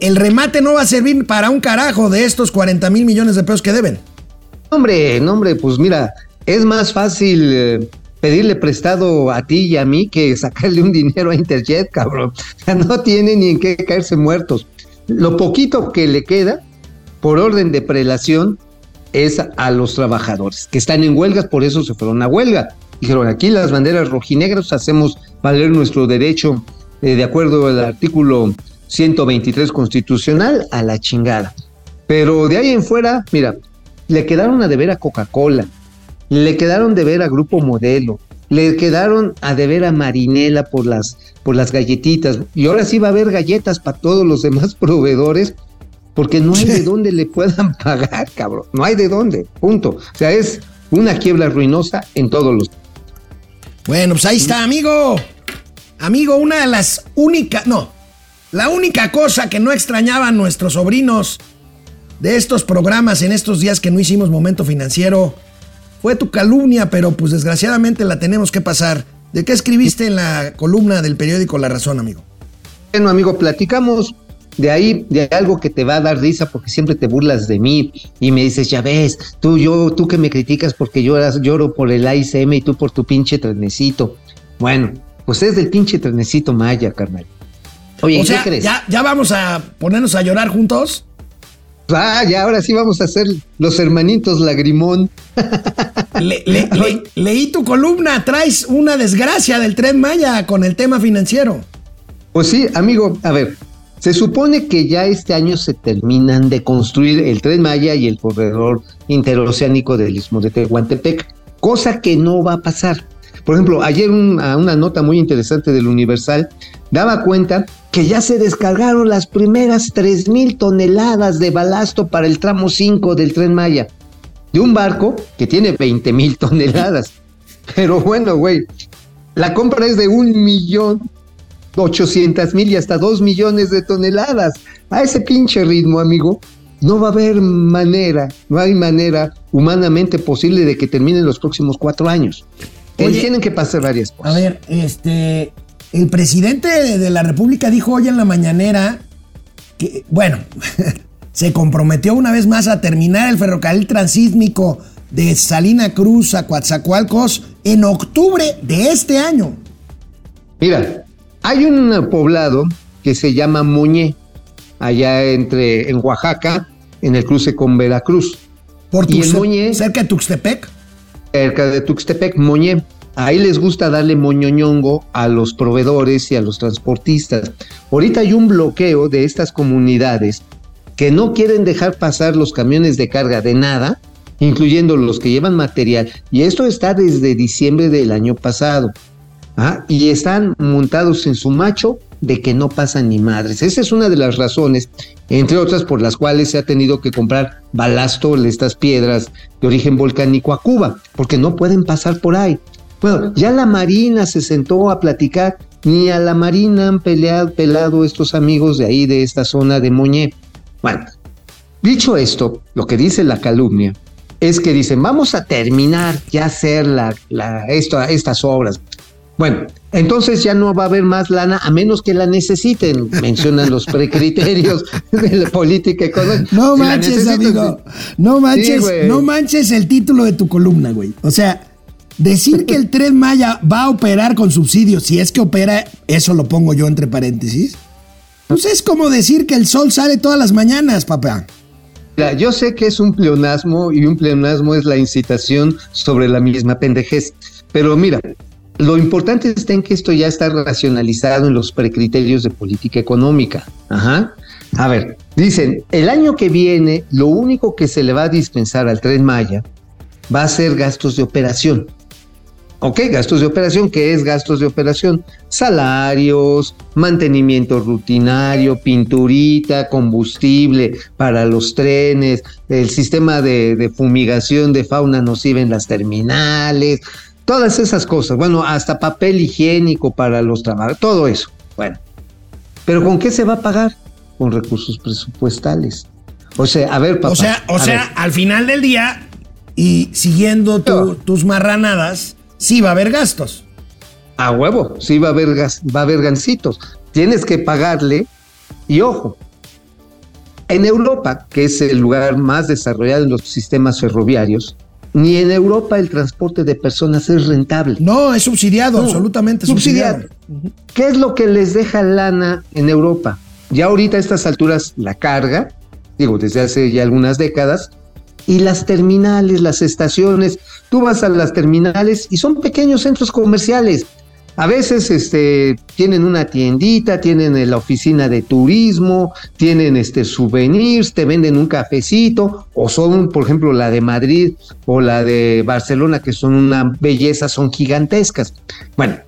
el remate no va a servir para un carajo de estos 40 mil millones de pesos que deben. Hombre, no, hombre, pues mira, es más fácil eh, pedirle prestado a ti y a mí que sacarle un dinero a Interjet, cabrón. No tiene ni en qué caerse muertos. lo poquito que le queda, por orden de prelación, es a los trabajadores que están en huelgas, por eso se fueron a huelga. Dijeron, aquí las banderas rojinegras hacemos valer nuestro derecho eh, de acuerdo al artículo 123 constitucional a la chingada. Pero de ahí en fuera, mira, le quedaron a deber a Coca-Cola, le quedaron de ver a Grupo Modelo, le quedaron a deber a Marinela por las, por las galletitas. Y ahora sí va a haber galletas para todos los demás proveedores, porque no hay de dónde le puedan pagar, cabrón. No hay de dónde, punto. O sea, es una quiebra ruinosa en todos los. Bueno, pues ahí está, amigo. Amigo, una de las únicas, no, la única cosa que no extrañaban nuestros sobrinos de estos programas en estos días que no hicimos momento financiero fue tu calumnia, pero pues desgraciadamente la tenemos que pasar. ¿De qué escribiste en la columna del periódico La Razón, amigo? Bueno, amigo, platicamos de ahí, de algo que te va a dar risa porque siempre te burlas de mí y me dices, ya ves, tú, yo, tú que me criticas porque lloras, lloro por el AICM y tú por tu pinche trenecito. Bueno, pues es del pinche trenecito Maya, carnal. Oye, ¿qué crees? ¿ya, ¿Ya vamos a ponernos a llorar juntos? Ah, ya ahora sí vamos a ser los hermanitos lagrimón. leí tu columna, traes una desgracia del tren Maya con el tema financiero. Pues sí, amigo, a ver, se supone que ya este año se terminan de construir el tren Maya y el corredor interoceánico del Istmo de Tehuantepec, cosa que no va a pasar. Por ejemplo, ayer una, nota muy interesante del Universal daba cuenta que ya se descargaron las primeras 3.000 toneladas de balasto para el tramo 5 del tren Maya, de un barco que tiene 20.000 toneladas. Pero bueno, güey, la compra es de un millón 800 mil y hasta 2 millones de toneladas. A ese pinche ritmo, amigo, no va a haber manera, no hay manera humanamente posible de que terminen los próximos cuatro años. tienen que pasar varias cosas. A ver, este, el presidente de la República dijo hoy en la mañanera que, bueno, se comprometió una vez más a terminar el ferrocarril transísmico de Salina Cruz a Coatzacoalcos en octubre de este año. Mira, hay un poblado que se llama Muñé, allá entre en Oaxaca, en el cruce con Veracruz. Por y el cerca de Tuxtepec. Cerca de Tuxtepec, Muñé. Ahí les gusta darle moñoñongo a los proveedores y a los transportistas. Ahorita hay un bloqueo de estas comunidades que no quieren dejar pasar los camiones de carga de nada, incluyendo los que llevan material. Y esto está desde diciembre del año pasado. ¿Ah? Y están montados en su macho de que no pasan ni madres. Esa es una de las razones, entre otras, por las cuales se ha tenido que comprar balasto, estas piedras de origen volcánico a Cuba, porque no pueden pasar por ahí. Bueno, ya la Marina se sentó a platicar, ni a la Marina han peleado, pelado estos amigos de ahí, de esta zona de Moñé. Bueno, dicho esto, lo que dice la calumnia es que dicen, vamos a terminar ya hacer la, estas obras. Bueno, entonces ya no va a haber más lana a menos que la necesiten, mencionan los precriterios de la política económica. No manches, amigo. No manches, no manches el título de tu columna, güey. O sea, Decir que el tren Maya va a operar con subsidios, si es que opera, eso lo pongo yo entre paréntesis. Pues es como decir que el sol sale todas las mañanas, papá. yo sé que es un pleonasmo y un pleonasmo es la incitación sobre la misma pendejez. Pero mira, lo importante está en que esto ya está racionalizado en los precriterios de política económica. Ajá. A ver, dicen, el año que viene, lo único que se le va a dispensar al tren Maya va a ser gastos de operación. Ok, gastos de operación, ¿qué es gastos de operación? Salarios, mantenimiento rutinario, pinturita, combustible para los trenes, el sistema de, fumigación de fauna nociva en las terminales, todas esas cosas. Bueno, hasta papel higiénico para los trabajadores, todo eso. Bueno, pero ¿con qué se va a pagar? Con recursos presupuestales. O sea, a ver, papá. O sea, o sea, al final del día y siguiendo tus marranadas sí va a haber gastos. A huevo, sí va a haber, gas, va a haber gancitos. Tienes que pagarle y ojo, en Europa, que es el lugar más desarrollado en los sistemas ferroviarios, ni en Europa el transporte de personas es rentable. No, es subsidiado, absolutamente subsidiado. ¿Qué es lo que les deja lana en Europa? Ya ahorita a estas alturas la carga, digo, desde hace ya algunas décadas, y las terminales, las estaciones, tú vas a las terminales y son pequeños centros comerciales. A veces este, tienen una tiendita, tienen la oficina de turismo, tienen este, souvenirs, te venden un cafecito, o son, por ejemplo, la de Madrid o la de Barcelona, que son una belleza, son gigantescas. Bueno,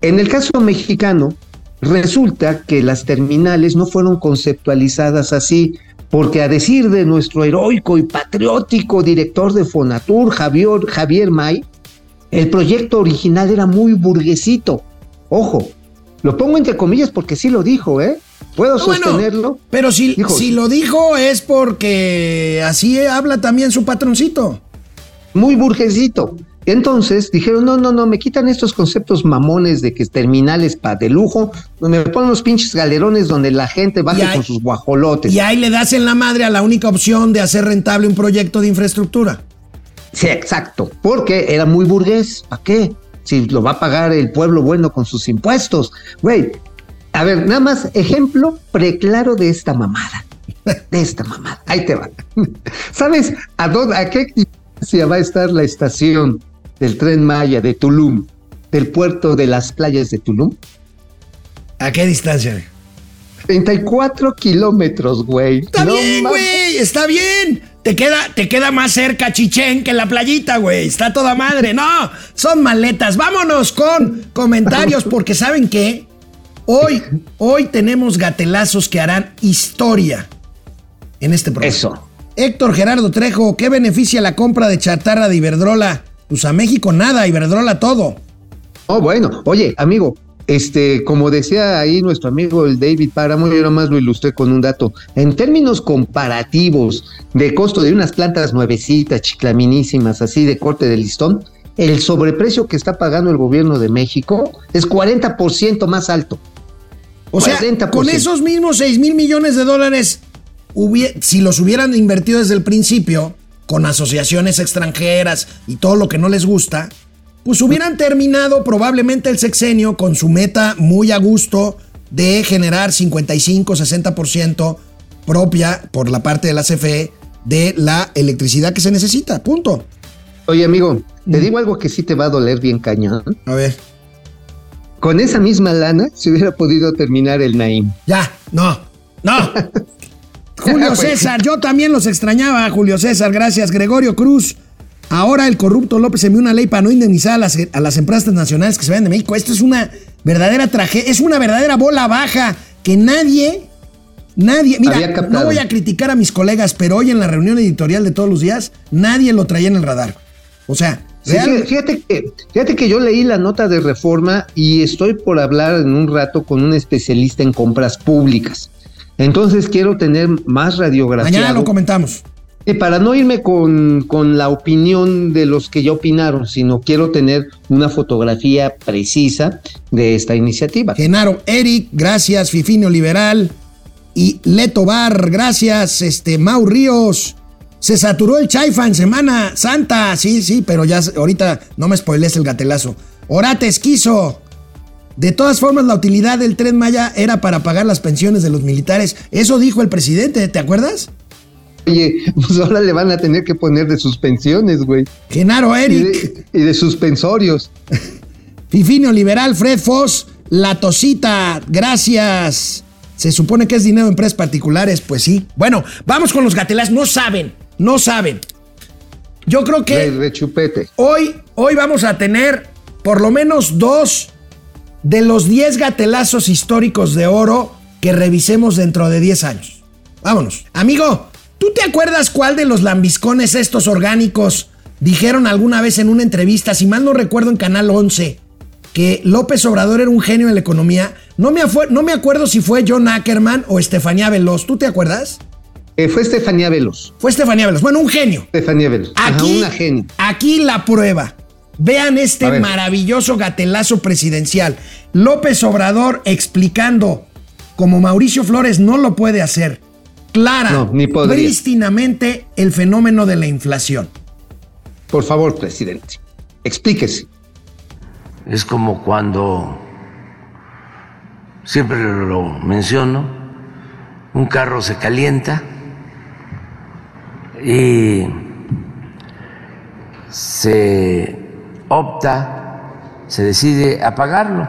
en el caso mexicano, resulta que las terminales no fueron conceptualizadas así, porque a decir de nuestro heroico y patriótico director de Fonatur, Javier, Javier May, el proyecto original era muy burguesito. Ojo, lo pongo entre comillas porque sí lo dijo, ¿eh? Puedo No, bueno, sostenerlo. pero si, Dijo, si lo dijo es porque así habla también su patroncito. muy burguesito. Entonces dijeron, no, no, no, me quitan estos conceptos mamones de que terminales para de lujo, me ponen los pinches galerones donde la gente ahí- con sus guajolotes. Y ahí le das en la madre a la única opción de hacer rentable un proyecto de infraestructura. Sí, exacto, porque era muy burgués. ¿Para qué? Si lo va a pagar el pueblo bueno con sus impuestos. Güey, a ver, nada más ejemplo preclaro de esta mamada. De esta mamada. Ahí te va. ¿Sabes a, dónde, a qué distancia va a estar la estación del tren Maya de Tulum, del puerto de las playas de Tulum? ¿A qué distancia? 34 kilómetros, güey. Está No bien, güey, está bien. Te queda, te queda más cerca Chichén que la playita, güey. Está toda madre. No, son maletas. Vámonos con comentarios porque ¿saben qué? Hoy, hoy tenemos gatelazos que harán historia en este programa. Eso. Héctor Gerardo Trejo, ¿qué beneficia la compra de chatarra de Iberdrola? Pues a México nada, Iberdrola todo. Oh, bueno, oye, amigo, este, como decía ahí nuestro amigo el David Páramo, yo nomás lo ilustré con un dato. En términos comparativos de costo de unas plantas nuevecitas, chiclaminísimas, así de corte de listón, el sobreprecio que está pagando el gobierno de México es 40% más alto. O sea, 40%. con esos mismos 6 mil millones de dólares, si los hubieran invertido desde el principio, con asociaciones extranjeras y todo lo que no les gusta, pues hubieran terminado probablemente el sexenio con su meta muy a gusto de generar 55-60% propia por la parte de la CFE de la electricidad que se necesita. Punto. Oye, amigo, te digo algo que sí te va a doler bien cañón. A ver. Con esa misma lana se hubiera podido terminar el Naim. Ya, no, no. Julio Pues- César, yo también los extrañaba, Julio César, gracias. Gregorio Cruz, ahora el corrupto López envió una ley para no indemnizar a las, a las empresas nacionales que se vayan de México. Esto es una verdadera tragedia, es una verdadera bola baja que nadie, nadie, mira, no voy a criticar a mis colegas, pero hoy en la reunión editorial de todos los días, nadie lo traía en el radar. O sea, Sí, fíjate, que, fíjate que yo leí la nota de reforma y estoy por hablar en un rato con un especialista en compras públicas. Entonces quiero tener más radiografía. mañana lo comentamos. Para no irme con, con la opinión de los que ya opinaron, sino quiero tener una fotografía precisa de esta iniciativa. Genaro Eric, gracias. Fifinio Liberal y Leto Bar, gracias. Este, Mau Ríos. Se saturó el Chaifa en Semana Santa. Sí, sí, pero ya ahorita no me spoilees el gatelazo. Orate Esquizo. De todas formas, la utilidad del tren Maya era para pagar las pensiones de los militares. Eso dijo el presidente, ¿te acuerdas? Oye, pues ahora le van a tener que poner de suspensiones, güey. Genaro Y Eric. de, y de suspensorios. Fifinio Liberal, Fred Foss, La Tosita, gracias. Se supone que es dinero de empresas particulares, pues sí. Bueno, vamos con los gatelazos. No saben, no saben. Yo creo Re, que rechupete. hoy, hoy vamos a tener por lo menos dos de los 10 gatelazos históricos de oro que revisemos dentro de 10 años. Vámonos. Amigo, ¿tú te acuerdas cuál de los lambiscones estos orgánicos dijeron alguna vez en una entrevista, si mal no recuerdo en Canal 11, que López Obrador era un genio en la economía? No me, no me acuerdo si fue John Ackerman o Estefanía Veloz. ¿Tú te acuerdas? Eh, fue Estefanía Veloz. Fue Estefanía Veloz. Bueno, un genio. Estefanía Veloz. Ajá, Aquí, una genia. aquí la prueba. Vean este maravilloso gatelazo presidencial. López Obrador explicando como Mauricio Flores no lo puede hacer. Clara, No, ni prístinamente el fenómeno de la inflación. Por favor, presidente, explíquese. Es como cuando siempre lo menciono, un carro se calienta y se opta, se decide apagarlo.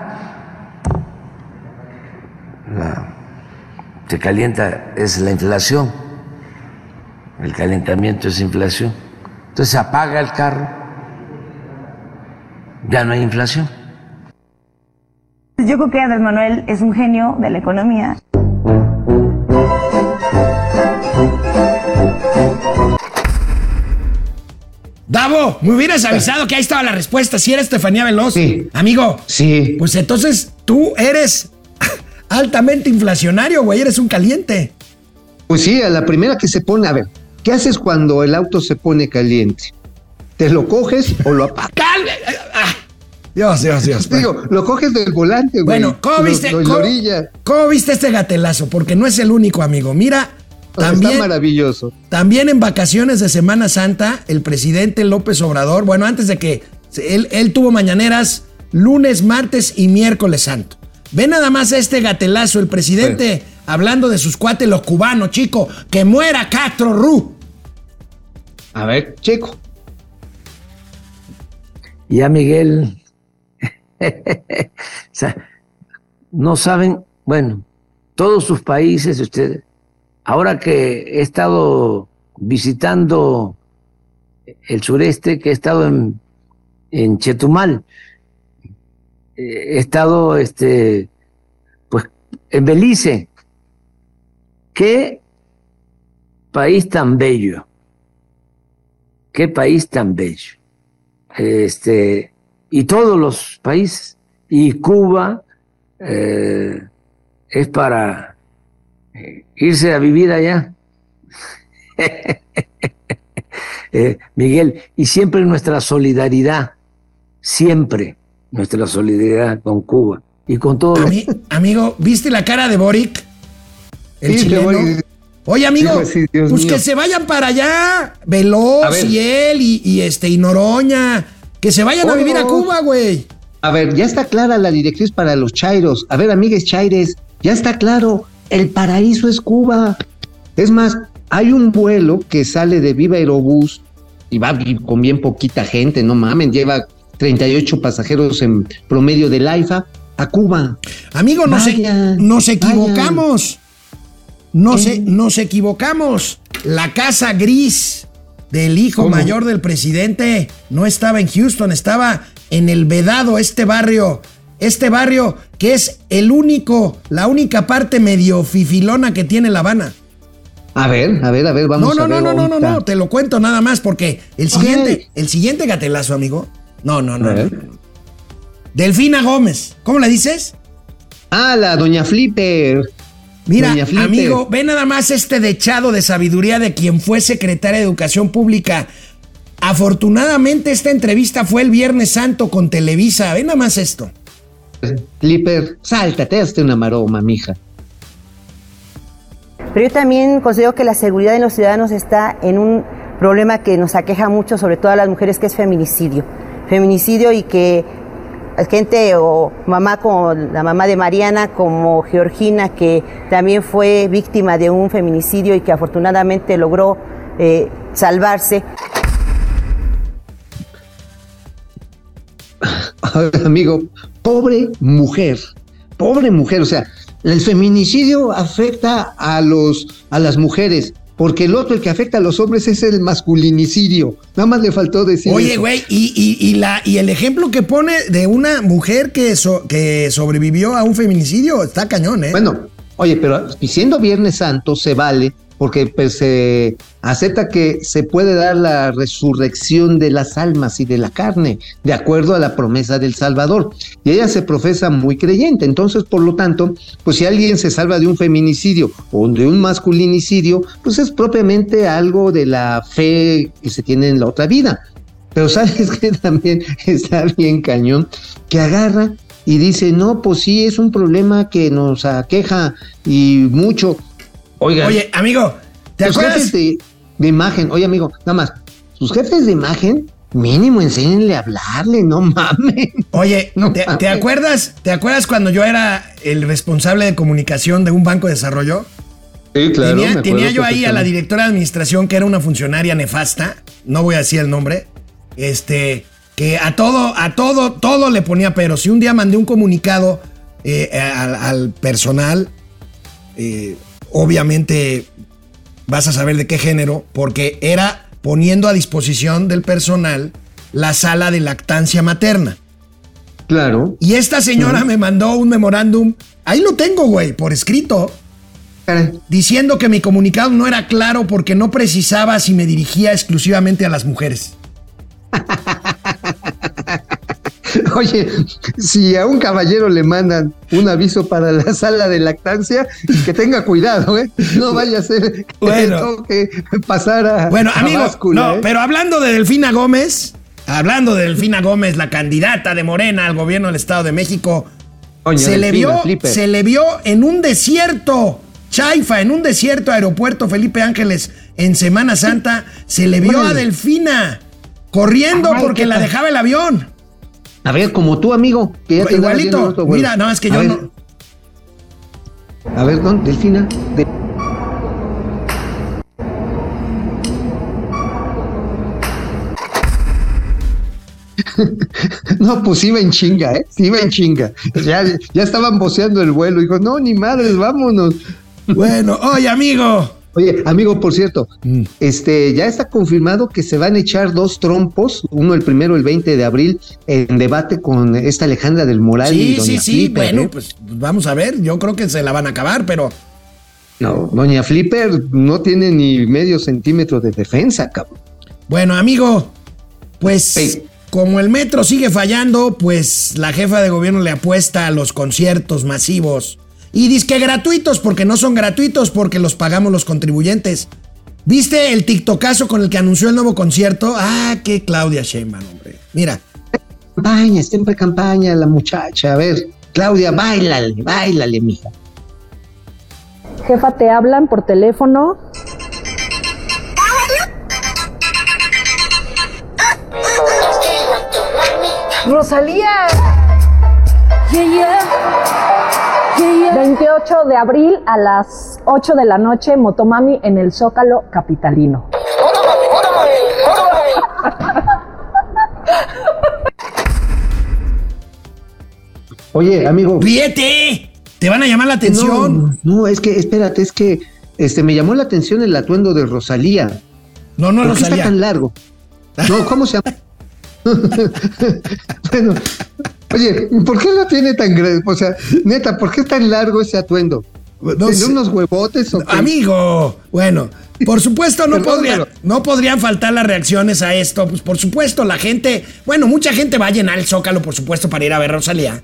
La- se calienta es la inflación, el calentamiento es inflación. Entonces se apaga el carro, ya no hay inflación. Yo creo que Andrés Manuel es un genio de la economía. Davo, me hubieras avisado que ahí estaba la respuesta. Si era Estefanía Veloz. Sí. Amigo. Sí. Pues entonces tú eres altamente inflacionario, güey. Eres un caliente. Pues sí, a la primera que se pone, a ver, ¿qué haces cuando el auto se pone caliente? ¿Te lo coges o lo apagas? ¡Calme! Ah. Dios, Dios, Dios. Digo, lo coges del volante, güey. Bueno, ¿cómo viste? lo- cómo- viste este gatelazo? Porque no es el único, amigo. Mira, también, Está maravilloso. también en vacaciones de Semana Santa, el presidente López Obrador, bueno, antes de que él tuvo mañaneras lunes, martes y miércoles santo. Ve nada más este gatelazo, el presidente hablando de sus cuates, los cubanos, chico, que muera Castro Ru. A ver, checo. Ya Miguel, o sea, no saben, bueno, todos sus países, ustedes, ahora que he estado visitando el sureste, que he estado en, en Chetumal, eh, estado, este, pues, en Belice. Qué país tan bello, qué país tan bello este, y todos los países. Y Cuba eh, es para eh, irse a vivir allá. Eh, Miguel, y siempre nuestra solidaridad, siempre nuestra solidaridad con Cuba y con todos los... Ami- amigo, ¿viste la cara de Boric? El Sí, chileno. Boric. Oye, amigo, así, pues mío. que se vayan para allá, Veloz y él y, y este y Noroña, que se vayan a vivir a Cuba, güey. A ver, ya está clara la directriz para los chairos. A ver, amigues chaires, ya está claro. El paraíso es Cuba. Es más, hay un vuelo que sale de Viva Aerobús y va con bien poquita gente, no mamen, lleva 38 pasajeros en promedio del AIFA a Cuba. Amigo, nos, Vaya, nos equivocamos. No se, nos equivocamos. La casa gris del hijo ¿Cómo? mayor del presidente no estaba en Houston, estaba en el Vedado, este barrio. Este barrio que es el único, la única parte medio fifilona que tiene La Habana. A ver, a ver, a ver, No, vamos no, a no, ver. no, no, no, ahorita. no, te lo cuento nada más porque el siguiente, el siguiente gatelazo, amigo. No, no, no. Delfina Gómez. ¿Cómo le dices? Ah, la doña Flipper. Mira, Doña Flipper. amigo, ve nada más este dechado de sabiduría de quien fue secretaria de Educación Pública. Afortunadamente esta entrevista fue el Viernes Santo con Televisa. Ve nada más esto. Flipper, sáltate, hazte una maroma, mija. Pero yo también considero que la seguridad de los ciudadanos está en un problema que nos aqueja mucho, sobre todo a las mujeres, que es feminicidio. Feminicidio y que gente o mamá como la mamá de Mariana, como Georgina, que también fue víctima de un feminicidio y que afortunadamente logró eh, salvarse. Amigo, pobre mujer, pobre mujer, o sea, el feminicidio afecta a los a las mujeres, porque el otro el que afecta a los hombres es el masculinicidio. Nada más le faltó decir Oye, güey, y, y- y la, y el ejemplo que pone de una mujer que, so- que sobrevivió a un feminicidio está cañón, ¿eh? Bueno, oye, pero siendo Viernes Santo se vale porque pues, se acepta que se puede dar la resurrección de las almas y de la carne, de acuerdo a la promesa del Salvador. Y ella se profesa muy creyente, entonces, por lo tanto, pues si alguien se salva de un feminicidio o de un masculinicidio, pues es propiamente algo de la fe que se tiene en la otra vida. Pero sabes que también está bien cañón, que agarra y dice, no, pues sí, es un problema que nos aqueja y mucho. Oiga, Oye, amigo, ¿te sus acuerdas? jefes de, de imagen, oye amigo, nada más, sus jefes de imagen mínimo enséñenle a hablarle, no mames. Oye, No ¿te, mames. te acuerdas, ¿te acuerdas cuando yo era el responsable de comunicación de un banco de desarrollo? Sí, claro. tenía, yo ahí a la directora de administración, que era una funcionaria nefasta, no voy a decir el nombre, este, que a todo, a todo, todo le ponía pero. Si un día mandé un comunicado eh, al, al personal, eh, obviamente vas a saber de qué género, porque era poniendo a disposición del personal la sala de lactancia materna. Claro. Y esta señora me mandó un memorándum, ahí lo tengo, güey, por escrito, Caray. diciendo que mi comunicado no era claro porque no precisaba si me dirigía exclusivamente a las mujeres. Oye, si a un caballero le mandan un aviso para la sala de lactancia, que tenga cuidado, ¿eh? No vaya a ser que Bueno. toque pasar a. Bueno, a amigo, báscula, no, ¿eh? pero hablando de Delfina Gómez, hablando de Delfina Gómez, la candidata de Morena al gobierno del Estado de México, se, le vio, se le vio en un desierto, Chaifa, en un desierto aeropuerto Felipe Ángeles en Semana Santa, se le vio a. Delfina corriendo porque la dejaba el avión. A ver, como tú, amigo, que ya te Igualito. otro. Mira, no, es que A yo ver, no. A ver, don, Delfina. de- No, pues iba en chinga, ¿eh? Sí iba en chinga. Ya, ya estaban voceando el vuelo. Dijo, no, ni madres, vámonos. Bueno, oye, amigo. Oye, amigo, por cierto, Mm. este ya está confirmado que se van a echar dos trompos, uno el primero el 20 de abril, en debate con esta Alejandra del Moral y Sí, doña sí, sí. Bueno, ¿eh? pues vamos a ver. Yo creo que se la van a acabar, pero No, doña Flipper no tiene ni medio centímetro de defensa, cabrón. Bueno, amigo, pues como el metro sigue fallando, pues la jefa de gobierno le apuesta a los conciertos masivos. Y dice que gratuitos, porque no son gratuitos, porque los pagamos los contribuyentes. ¿Viste el TikTokazo con el que anunció el nuevo concierto? Ah, qué Claudia Sheinbaum, hombre. Mira, Campaña, siempre campaña la muchacha. A ver, Claudia, bailale, bailale, mija. Jefa, te hablan por teléfono. Rosalía. 28 de abril a las 8 de la noche, Motomami en el Zócalo Capitalino. Oye, amigo. ¡Ríete! Te van a llamar la atención. No, no, es que, espérate, es que este, me llamó la atención el atuendo de Rosalía. No, no, ¿Por qué está Rosalía. tan largo? No, ¿cómo se llama? bueno, oye, ¿por qué lo tiene tan grande? O sea, neta, ¿por qué es tan largo ese atuendo? No ¿Tiene unos huevotes o qué? Amigo, bueno, por supuesto no, Perdón, podría- pero- no podrían faltar las reacciones a esto. Pues por supuesto, la gente, bueno, mucha gente va a llenar el zócalo, por supuesto, para ir a ver Rosalía.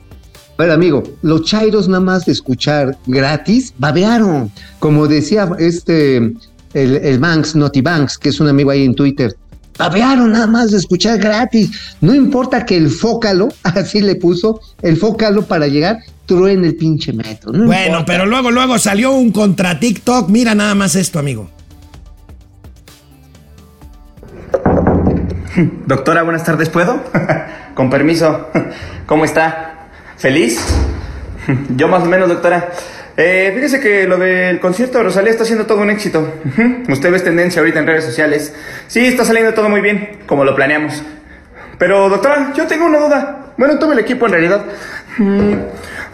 A ver, amigo, los chairos nada más de escuchar gratis, babearon. Como decía este, el, el Banks, Naughty Banks, que es un amigo ahí en Twitter. Babearon nada más de escuchar gratis. No importa que el fócalo, así le puso, el fócalo para llegar, truene el pinche metro. no bueno, importa. pero luego, luego salió un contra TikTok. Mira nada más esto, amigo. Doctora, buenas tardes, ¿puedo? Con permiso. ¿Cómo está? ¿Feliz? Yo más o menos, doctora. Eh, fíjese que lo del concierto de Rosalía está siendo todo un éxito. Usted ve tendencia ahorita en redes sociales. Sí, está saliendo todo muy bien, como lo planeamos. Pero, doctora, yo tengo una duda. Bueno, todo el equipo en realidad. Mm,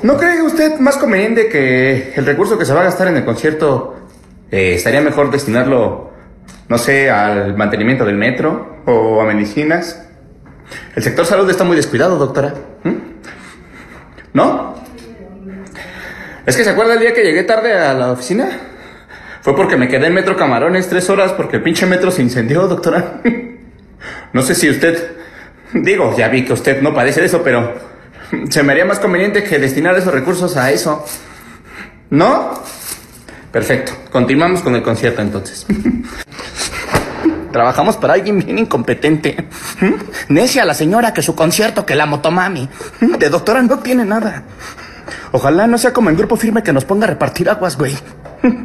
¿No cree usted más conveniente que el recurso que se va a gastar en el concierto eh, estaría mejor destinarlo, no sé, al mantenimiento del metro o a medicinas? El sector salud está muy descuidado, doctora. ¿Mm? ¿No? Es que se acuerda el día que llegué tarde a la oficina. Fue porque me quedé en Metro Camarones tres horas porque el pinche metro se incendió, doctora. No sé si usted, digo, ya vi que usted no padece de eso, pero se me haría más conveniente que destinar esos recursos a eso. ¿No? Perfecto. Continuamos con el concierto entonces. Trabajamos para alguien bien incompetente. ¿Mm? Necia la señora que su concierto, que la motomami. ¿Mm? De doctora no tiene nada. Ojalá no sea como en grupo firme que nos ponga a repartir aguas, güey.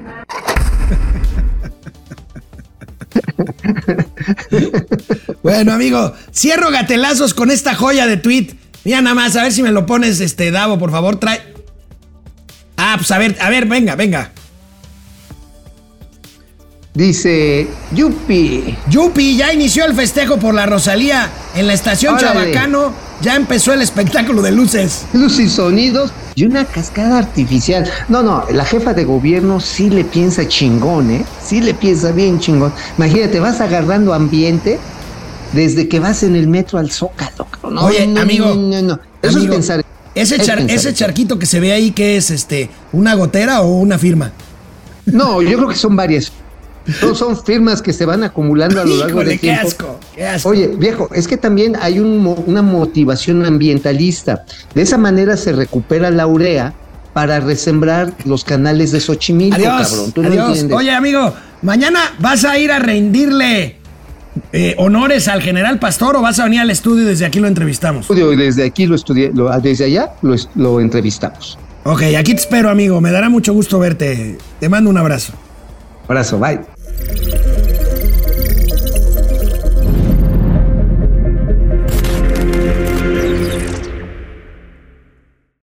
Bueno, amigo, cierro gatelazos con esta joya de tweet. Mira nada más, a ver si me lo pones, este, Davo, por favor, trae. Ah, pues a ver, a ver, venga, venga. Dice, Yupi. Yupi, ya inició el festejo por la Rosalía en la estación Órale. Chabacano. Ya empezó el espectáculo de luces. Luz y sonidos y una cascada artificial. No, no, la jefa de gobierno sí le piensa chingón, ¿eh? Sí le piensa bien chingón. Imagínate, vas agarrando ambiente desde que vas en el metro al Zócalo. No, Oye, no, amigo, No, no, no. Eso amigo, es pensar. Ese, es char- pensar ese charquito que se ve ahí, ¿qué es? este? ¿Una gotera o una firma? No, yo creo que son varias. No, son firmas que se van acumulando a lo largo Híjole, del qué tiempo. asco, qué asco. Oye, viejo, es que también hay un una motivación ambientalista. De esa manera se recupera la urea para resembrar los canales de Xochimilco, Adiós, cabrón. Tú no adiós. entiendes. Oye, amigo, mañana vas a ir a rendirle eh, honores al general Pastor o vas a venir al estudio y desde aquí lo entrevistamos. Desde aquí lo estudié, lo- desde allá lo, lo entrevistamos. Ok, aquí te espero, amigo. Me dará mucho gusto verte. Te mando un abrazo. Abrazo, bye. Thank you.